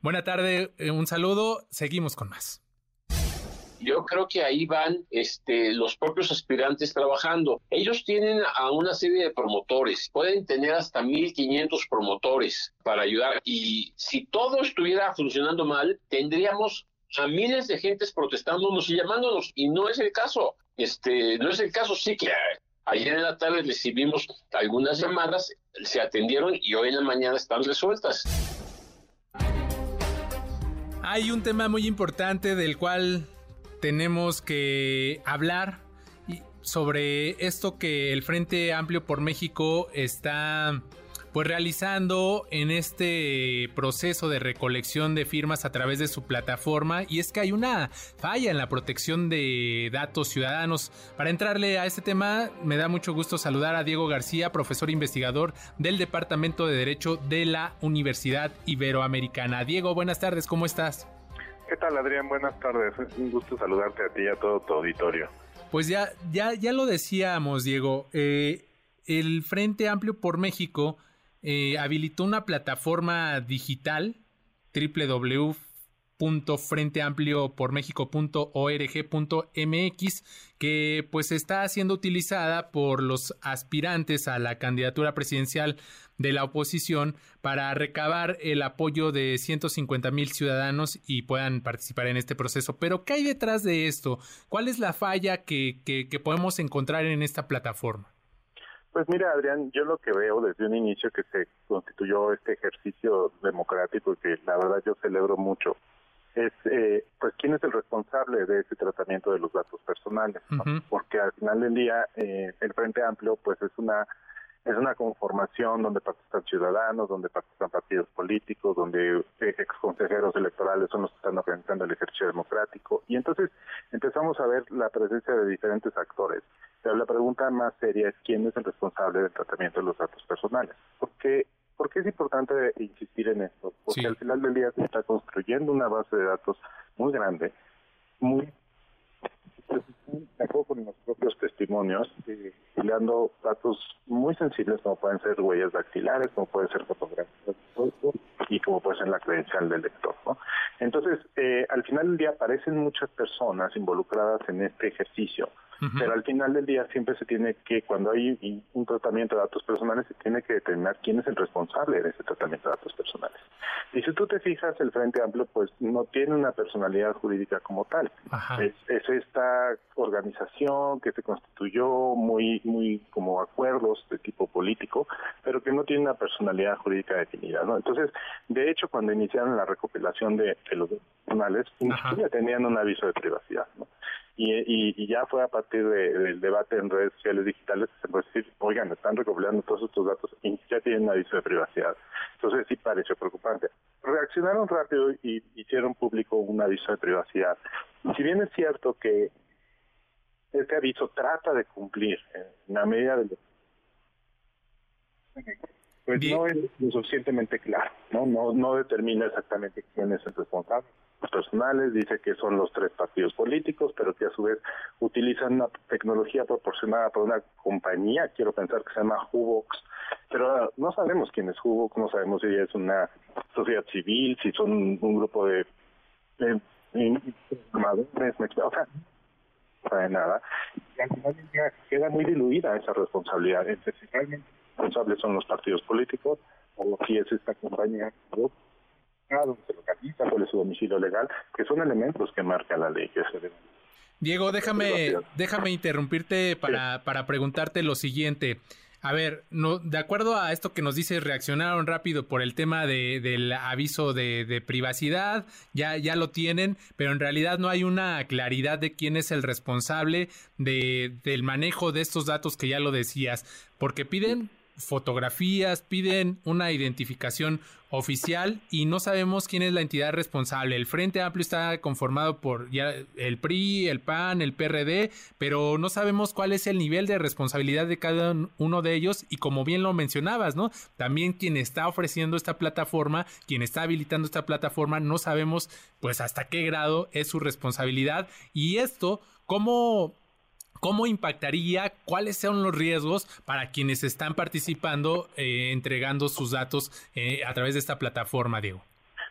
Buena tarde, eh, un saludo, seguimos con más. Yo creo que ahí van este, los propios aspirantes trabajando. Ellos tienen a una serie de promotores, pueden tener hasta 1.500 promotores para ayudar. Y si todo estuviera funcionando mal, tendríamos a miles de gentes protestándonos y llamándonos. Y no es el caso. Este, no es el caso, sí que ayer en la tarde recibimos algunas llamadas, se atendieron y hoy en la mañana están resueltas. Hay un tema muy importante del cual tenemos que hablar sobre esto que el Frente Amplio por México está pues realizando en este proceso de recolección de firmas a través de su plataforma y es que hay una falla en la protección de datos ciudadanos. Para entrarle a este tema me da mucho gusto saludar a Diego García, profesor investigador del Departamento de Derecho de la Universidad Iberoamericana. Diego, buenas tardes, ¿cómo estás? ¿Qué tal, Adrián? Buenas tardes. Es un gusto saludarte a ti y a todo tu auditorio. Pues ya, ya, ya lo decíamos, Diego. Eh, el Frente Amplio por México eh, habilitó una plataforma digital www www.frenteampliopormexico.org.mx que pues está siendo utilizada por los aspirantes a la candidatura presidencial de la oposición para recabar el apoyo de 150 mil ciudadanos y puedan participar en este proceso. Pero ¿qué hay detrás de esto? ¿Cuál es la falla que, que, que podemos encontrar en esta plataforma? Pues mira, Adrián, yo lo que veo desde un inicio que se constituyó este ejercicio democrático y que la verdad yo celebro mucho, es eh, pues quién es el responsable de ese tratamiento de los datos personales porque al final del día eh, el Frente Amplio pues es una es una conformación donde participan ciudadanos, donde participan partidos políticos, donde ex consejeros electorales son los que están organizando el ejercicio democrático. Y entonces empezamos a ver la presencia de diferentes actores. Pero la pregunta más seria es quién es el responsable del tratamiento de los datos personales. Porque ¿Por qué es importante insistir en esto? Porque al final del día se está construyendo una base de datos muy grande, muy de acuerdo con los propios testimonios, eh, dando datos muy sensibles como pueden ser huellas dactilares, como pueden ser fotografías y como puede ser la credencial del lector. ¿no? Entonces, eh, al final del día aparecen muchas personas involucradas en este ejercicio pero al final del día siempre se tiene que, cuando hay un tratamiento de datos personales, se tiene que determinar quién es el responsable de ese tratamiento de datos personales. Y si tú te fijas, el Frente Amplio pues no tiene una personalidad jurídica como tal. Es, es, esta organización que se constituyó muy, muy como acuerdos de tipo político, pero que no tiene una personalidad jurídica definida. ¿no? Entonces, de hecho, cuando iniciaron la recopilación de, los personales, ya tenían un aviso de privacidad. ¿no? Y, ya fue a partir del debate en redes sociales digitales se puede decir, oigan, están recopilando todos estos datos y ya tienen aviso de privacidad. Entonces sí pareció preocupante. Reaccionaron rápido y hicieron público un aviso de privacidad. Si bien es cierto que este aviso trata de cumplir en la medida de pues no es lo suficientemente claro, ¿no? No, no determina exactamente quién es el responsable. Personales dice que son los tres partidos políticos, pero que a su vez utilizan una tecnología proporcionada por una compañía, quiero pensar que se llama Hubox, pero no sabemos quién es Hubox, no sabemos si es una sociedad civil, si son un grupo de, de, informadores, o sea, no sabe nada. Y al final queda muy diluida esa responsabilidad. Entonces, realmente responsables son los partidos políticos o si es esta compañía se localiza, cuál es su domicilio legal, que son elementos que marca la ley que se Diego, déjame, déjame interrumpirte para, para preguntarte lo siguiente. A ver, no, de acuerdo a esto que nos dice, reaccionaron rápido por el tema de, del aviso de, de, privacidad, ya, ya lo tienen, pero en realidad no hay una claridad de quién es el responsable de, del manejo de estos datos que ya lo decías, porque piden fotografías, piden una identificación oficial y no sabemos quién es la entidad responsable. El Frente Amplio está conformado por el PRI, el PAN, el PRD, pero no sabemos cuál es el nivel de responsabilidad de cada uno de ellos y como bien lo mencionabas, ¿no? También quien está ofreciendo esta plataforma, quien está habilitando esta plataforma, no sabemos pues hasta qué grado es su responsabilidad y esto cómo ¿Cómo impactaría? ¿Cuáles son los riesgos para quienes están participando, eh, entregando sus datos eh, a través de esta plataforma, Diego?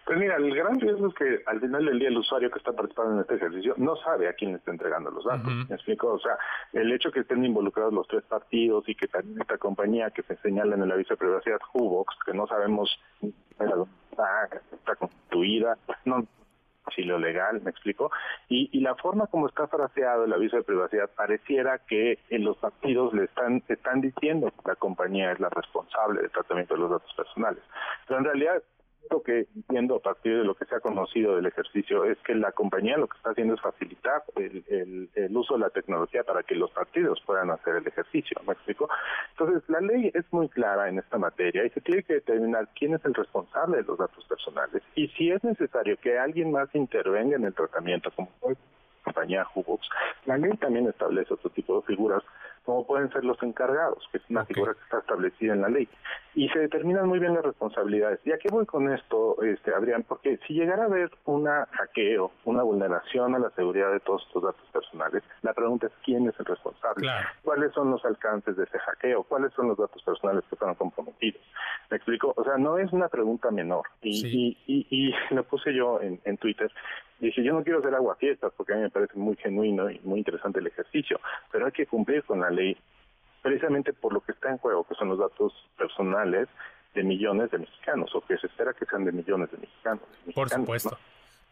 Pues mira, el gran riesgo es que al final del día el usuario que está participando en este ejercicio no sabe a quién está entregando los datos. ¿Me explico? O sea, el hecho que estén involucrados los tres partidos y que también esta compañía que se señala en el aviso de privacidad, Hubox, que no sabemos está, está constituida, no lo legal, me explico, y, y la forma como está fraseado el aviso de privacidad pareciera que en los partidos le están, están diciendo que la compañía es la responsable del tratamiento de los datos personales, pero en realidad lo que entiendo a partir de lo que se ha conocido del ejercicio es que la compañía lo que está haciendo es facilitar el, el, uso de la tecnología para que los partidos puedan hacer el ejercicio, ¿me explico? Entonces, la ley es muy clara en esta materia y se tiene que determinar quién es el responsable de los datos personales y si es necesario que alguien más intervenga en el tratamiento, como compañía Hubox, la ley también establece otro tipo de figuras como pueden ser los encargados, que es una figura que está establecida en la ley. Y se determinan muy bien las responsabilidades. ¿Y a qué voy con esto, este, Adrián? Porque si llegara a haber un hackeo, una vulneración a la seguridad de todos estos datos personales, la pregunta es quién es el responsable, cuáles son los alcances de ese hackeo, cuáles son los datos personales que fueron comprometidos. ¿Me explico? O sea, no es una pregunta menor. Y, y, y, lo puse yo en, en Twitter Dice, yo no quiero hacer aguafiestas porque a mí me parece muy genuino y muy interesante el ejercicio, pero hay que cumplir con la ley precisamente por lo que está en juego, que son los datos personales de millones de mexicanos, o que se espera que sean de millones de mexicanos. por supuesto.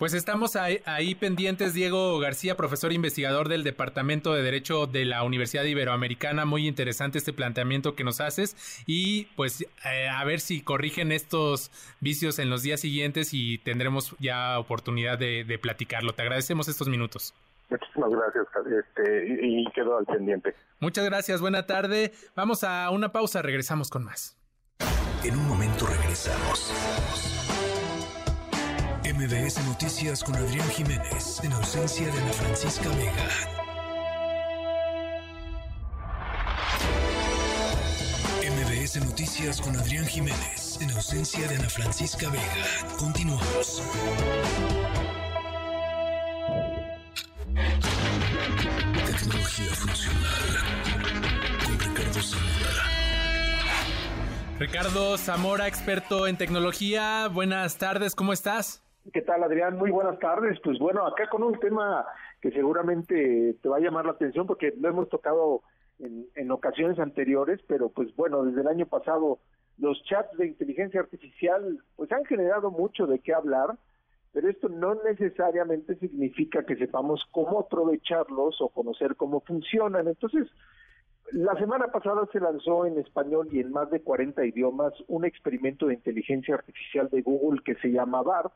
Pues estamos ahí, pendientes, Diego García, profesor investigador del Departamento de Derecho de la Universidad Iberoamericana. Muy interesante este planteamiento que nos haces y pues eh, a ver si corrigen estos vicios en los días siguientes y tendremos ya oportunidad de, platicarlo. Te agradecemos estos minutos. Muchísimas gracias, este, y quedo al pendiente. Muchas gracias, buena tarde. Vamos a una pausa, regresamos con más. En un momento regresamos. MBS Noticias con Adrián Jiménez, en ausencia de Ana Francisca Vega. MBS Noticias con Adrián Jiménez, en ausencia de Ana Francisca Vega. Continuamos. Tecnología funcional con Ricardo Zamora. Ricardo Zamora, experto en tecnología. Buenas tardes, ¿cómo estás? ¿Qué tal, Adrián? Muy buenas tardes. Pues bueno, acá con un tema que seguramente te va a llamar la atención porque lo hemos tocado en, ocasiones anteriores, pero pues bueno, desde el año pasado los chats de inteligencia artificial pues han generado mucho de qué hablar, pero esto no necesariamente significa que sepamos cómo aprovecharlos o conocer cómo funcionan. Entonces, la semana pasada se lanzó en español y en más de 40 idiomas un experimento de inteligencia artificial de Google que se llama BART,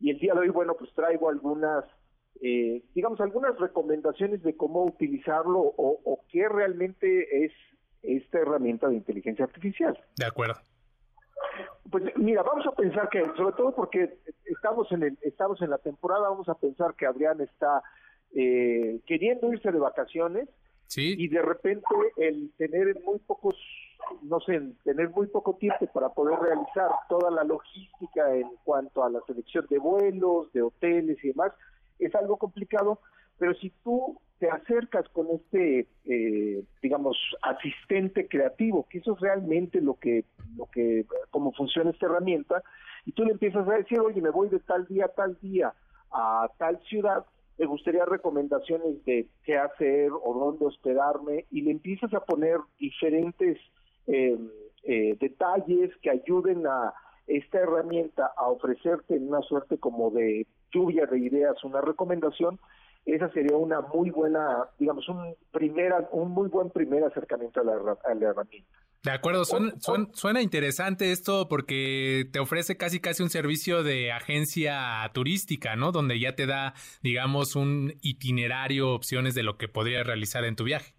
y el día de hoy, bueno, pues traigo algunas, eh, digamos, algunas recomendaciones de cómo utilizarlo o, qué realmente es esta herramienta de inteligencia artificial. De acuerdo. Pues mira, vamos a pensar que, sobre todo porque estamos en el, estamos en la temporada, vamos a pensar que Adrián está eh, queriendo irse de vacaciones ¿Sí? y de repente el tener muy pocos no sé, tener muy poco tiempo para poder realizar toda la logística en cuanto a la selección de vuelos, de hoteles y demás, es algo complicado, pero si tú te acercas con este, eh, digamos, asistente creativo, que eso es realmente lo que, lo que, cómo funciona esta herramienta, y tú le empiezas a decir, oye, me voy de tal día a tal día a tal ciudad, me gustaría recomendaciones de qué hacer o dónde hospedarme, y le empiezas a poner diferentes eh, eh, detalles que ayuden a esta herramienta a ofrecerte en una suerte como de lluvia de ideas, una recomendación, esa sería una muy buena, digamos, un, primera, un muy buen primer acercamiento a la, herramienta. De acuerdo, suena, interesante esto porque te ofrece casi casi un servicio de agencia turística, ¿no? Donde ya te da, digamos, un itinerario, opciones de lo que podrías realizar en tu viaje.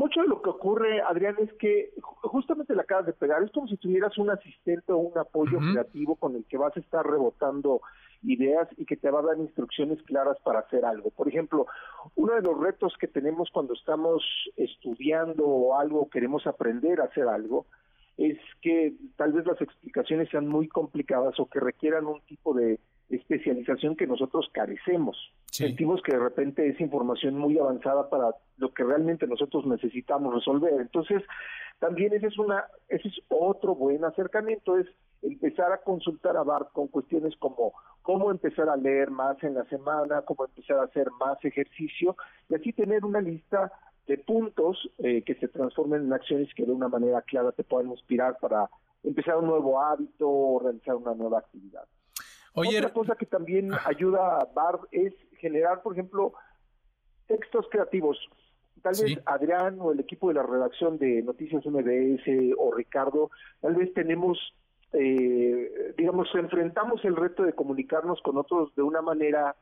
Mucho, de lo que ocurre, Adrián, es que justamente la acabas de pegar. Es como si tuvieras un asistente o un apoyo creativo con el que vas a estar rebotando ideas y que te va a dar instrucciones claras para hacer algo. Por ejemplo, uno de los retos que tenemos cuando estamos estudiando o algo, queremos aprender a hacer algo, es que tal vez las explicaciones sean muy complicadas o que requieran un tipo de especialización que nosotros carecemos. Sentimos que de repente es información muy avanzada para lo que realmente nosotros necesitamos resolver. Entonces, también ese es una ese es otro buen acercamiento es empezar a consultar a Bart con cuestiones como cómo empezar a leer más en la semana, cómo empezar a hacer más ejercicio y así tener una lista de puntos eh, que se transformen en acciones que de una manera clara te puedan inspirar para empezar un nuevo hábito o realizar una nueva actividad. Otra cosa que también ayuda a Barb es generar, por ejemplo, textos creativos. Tal vez Adrián o el equipo de la redacción de Noticias MBS o Ricardo, tal vez tenemos, eh, digamos, enfrentamos el reto de comunicarnos con otros de una manera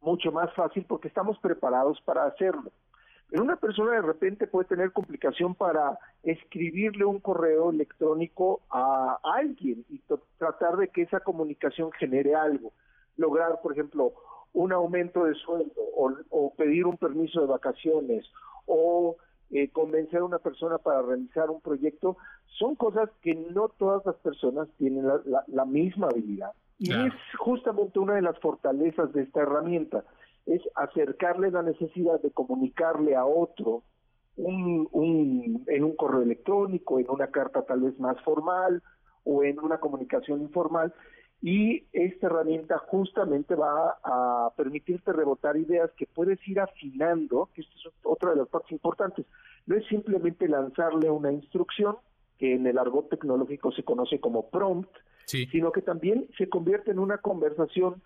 mucho más fácil porque estamos preparados para hacerlo. Pero una persona de repente puede tener complicación para escribirle un correo electrónico a alguien y tratar de que esa comunicación genere algo. Lograr, por ejemplo, un aumento de sueldo o, pedir un permiso de vacaciones o eh, convencer a una persona para realizar un proyecto, son cosas que no todas las personas tienen la, misma habilidad. Y es justamente una de las fortalezas de esta herramienta es acercarle la necesidad de comunicarle a otro un, un, en un correo electrónico, en una carta tal vez más formal o en una comunicación informal y esta herramienta justamente va a permitirte rebotar ideas que puedes ir afinando, que esto es otra de las partes importantes. No es simplemente lanzarle una instrucción, que en el argot tecnológico se conoce como prompt, sino que también se convierte en una conversación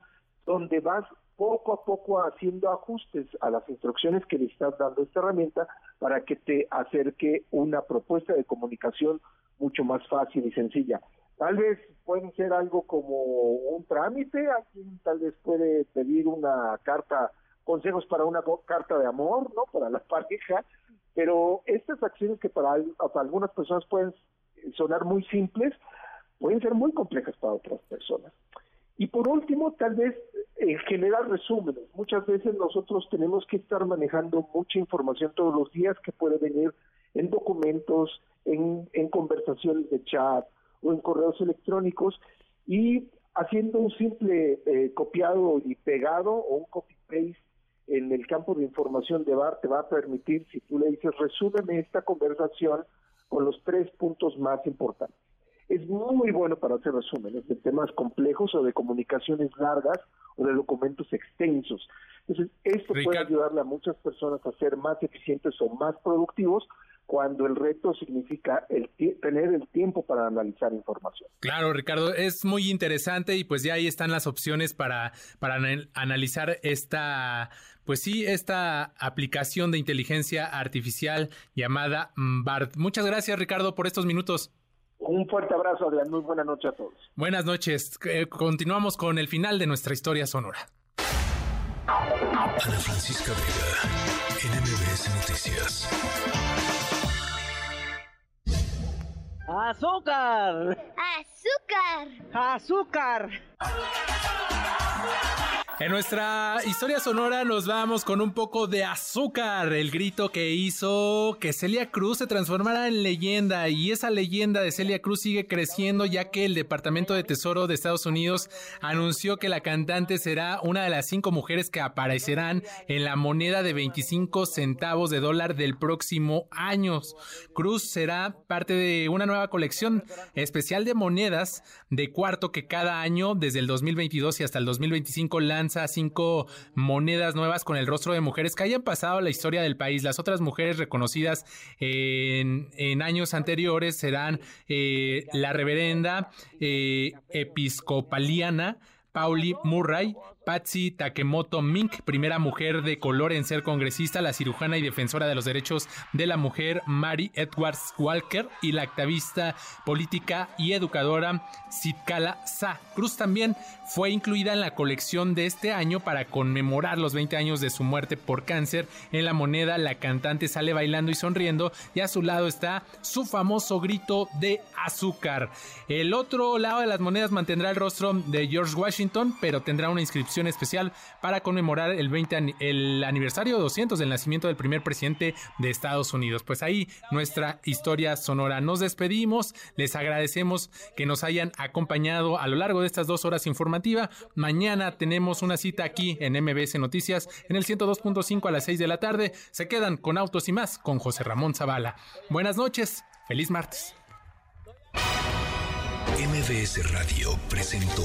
donde vas poco a poco haciendo ajustes a las instrucciones que le estás dando esta herramienta para que te acerque una propuesta de comunicación mucho más fácil y sencilla. Tal vez puede ser algo como un trámite, alguien tal vez puede pedir una carta, consejos para una carta de amor, ¿no? Para la pareja, pero estas acciones que para algunas personas pueden sonar muy simples, pueden ser muy complejas para otras personas. Y por último, tal vez eh, generar resúmenes. Muchas veces nosotros tenemos que estar manejando mucha información todos los días que puede venir en documentos, en, conversaciones de chat o en correos electrónicos y haciendo un simple eh, copiado y pegado o un copy-paste en el campo de información de BAR te va a permitir, si tú le dices, resúmeme esta conversación con los tres puntos más importantes es muy bueno para hacer resúmenes de temas complejos o de comunicaciones largas o de documentos extensos. Entonces, esto puede ayudarle a muchas personas a ser más eficientes o más productivos cuando el reto significa el tener el tiempo para analizar información. Claro, Ricardo, es muy interesante y pues ya ahí están las opciones para, para analizar esta, pues sí, esta aplicación de inteligencia artificial llamada BART. Muchas gracias, Ricardo, por estos minutos. Un fuerte abrazo, Adrián. Muy buenas noches a todos. Buenas noches. Eh, continuamos con el final de nuestra historia sonora. Ana Francisca Vega, NMBS Noticias. ¡Azúcar! ¡Azúcar! ¡Azúcar! En nuestra historia sonora nos vamos con un poco de azúcar, el grito que hizo que Celia Cruz se transformara en leyenda y esa leyenda de Celia Cruz sigue creciendo ya que el Departamento de Tesoro de Estados Unidos anunció que la cantante será una de las cinco mujeres que aparecerán en la moneda de 25 centavos de dólar del próximo año. Cruz será parte de una nueva colección especial de monedas de cuarto que cada año desde el 2022 y hasta el 2025 lanza a cinco monedas nuevas con el rostro de mujeres que hayan pasado la historia del país. Las otras mujeres reconocidas en, años anteriores serán eh, la reverenda eh, episcopaliana Pauli Murray, Patsy Takemoto Mink, primera mujer de color en ser congresista, la cirujana y defensora de los derechos de la mujer Mary Edwards Walker y la activista política y educadora Sitkala Sa. Cruz también fue incluida en la colección de este año para conmemorar los 20 años de su muerte por cáncer. En la moneda la cantante sale bailando y sonriendo y a su lado está su famoso grito de azúcar. El otro lado de las monedas mantendrá el rostro de George Washington, pero tendrá una inscripción especial para conmemorar el 20 el aniversario 200 del nacimiento del primer presidente de Estados Unidos. Pues ahí nuestra historia sonora. Nos despedimos, les agradecemos que nos hayan acompañado a lo largo de estas dos horas informativa. Mañana tenemos una cita aquí en MBS Noticias en el 102.5 a las 6 de la tarde. Se quedan con Autos y más con José Ramón Zavala. Buenas noches, feliz martes. MBS Radio presentó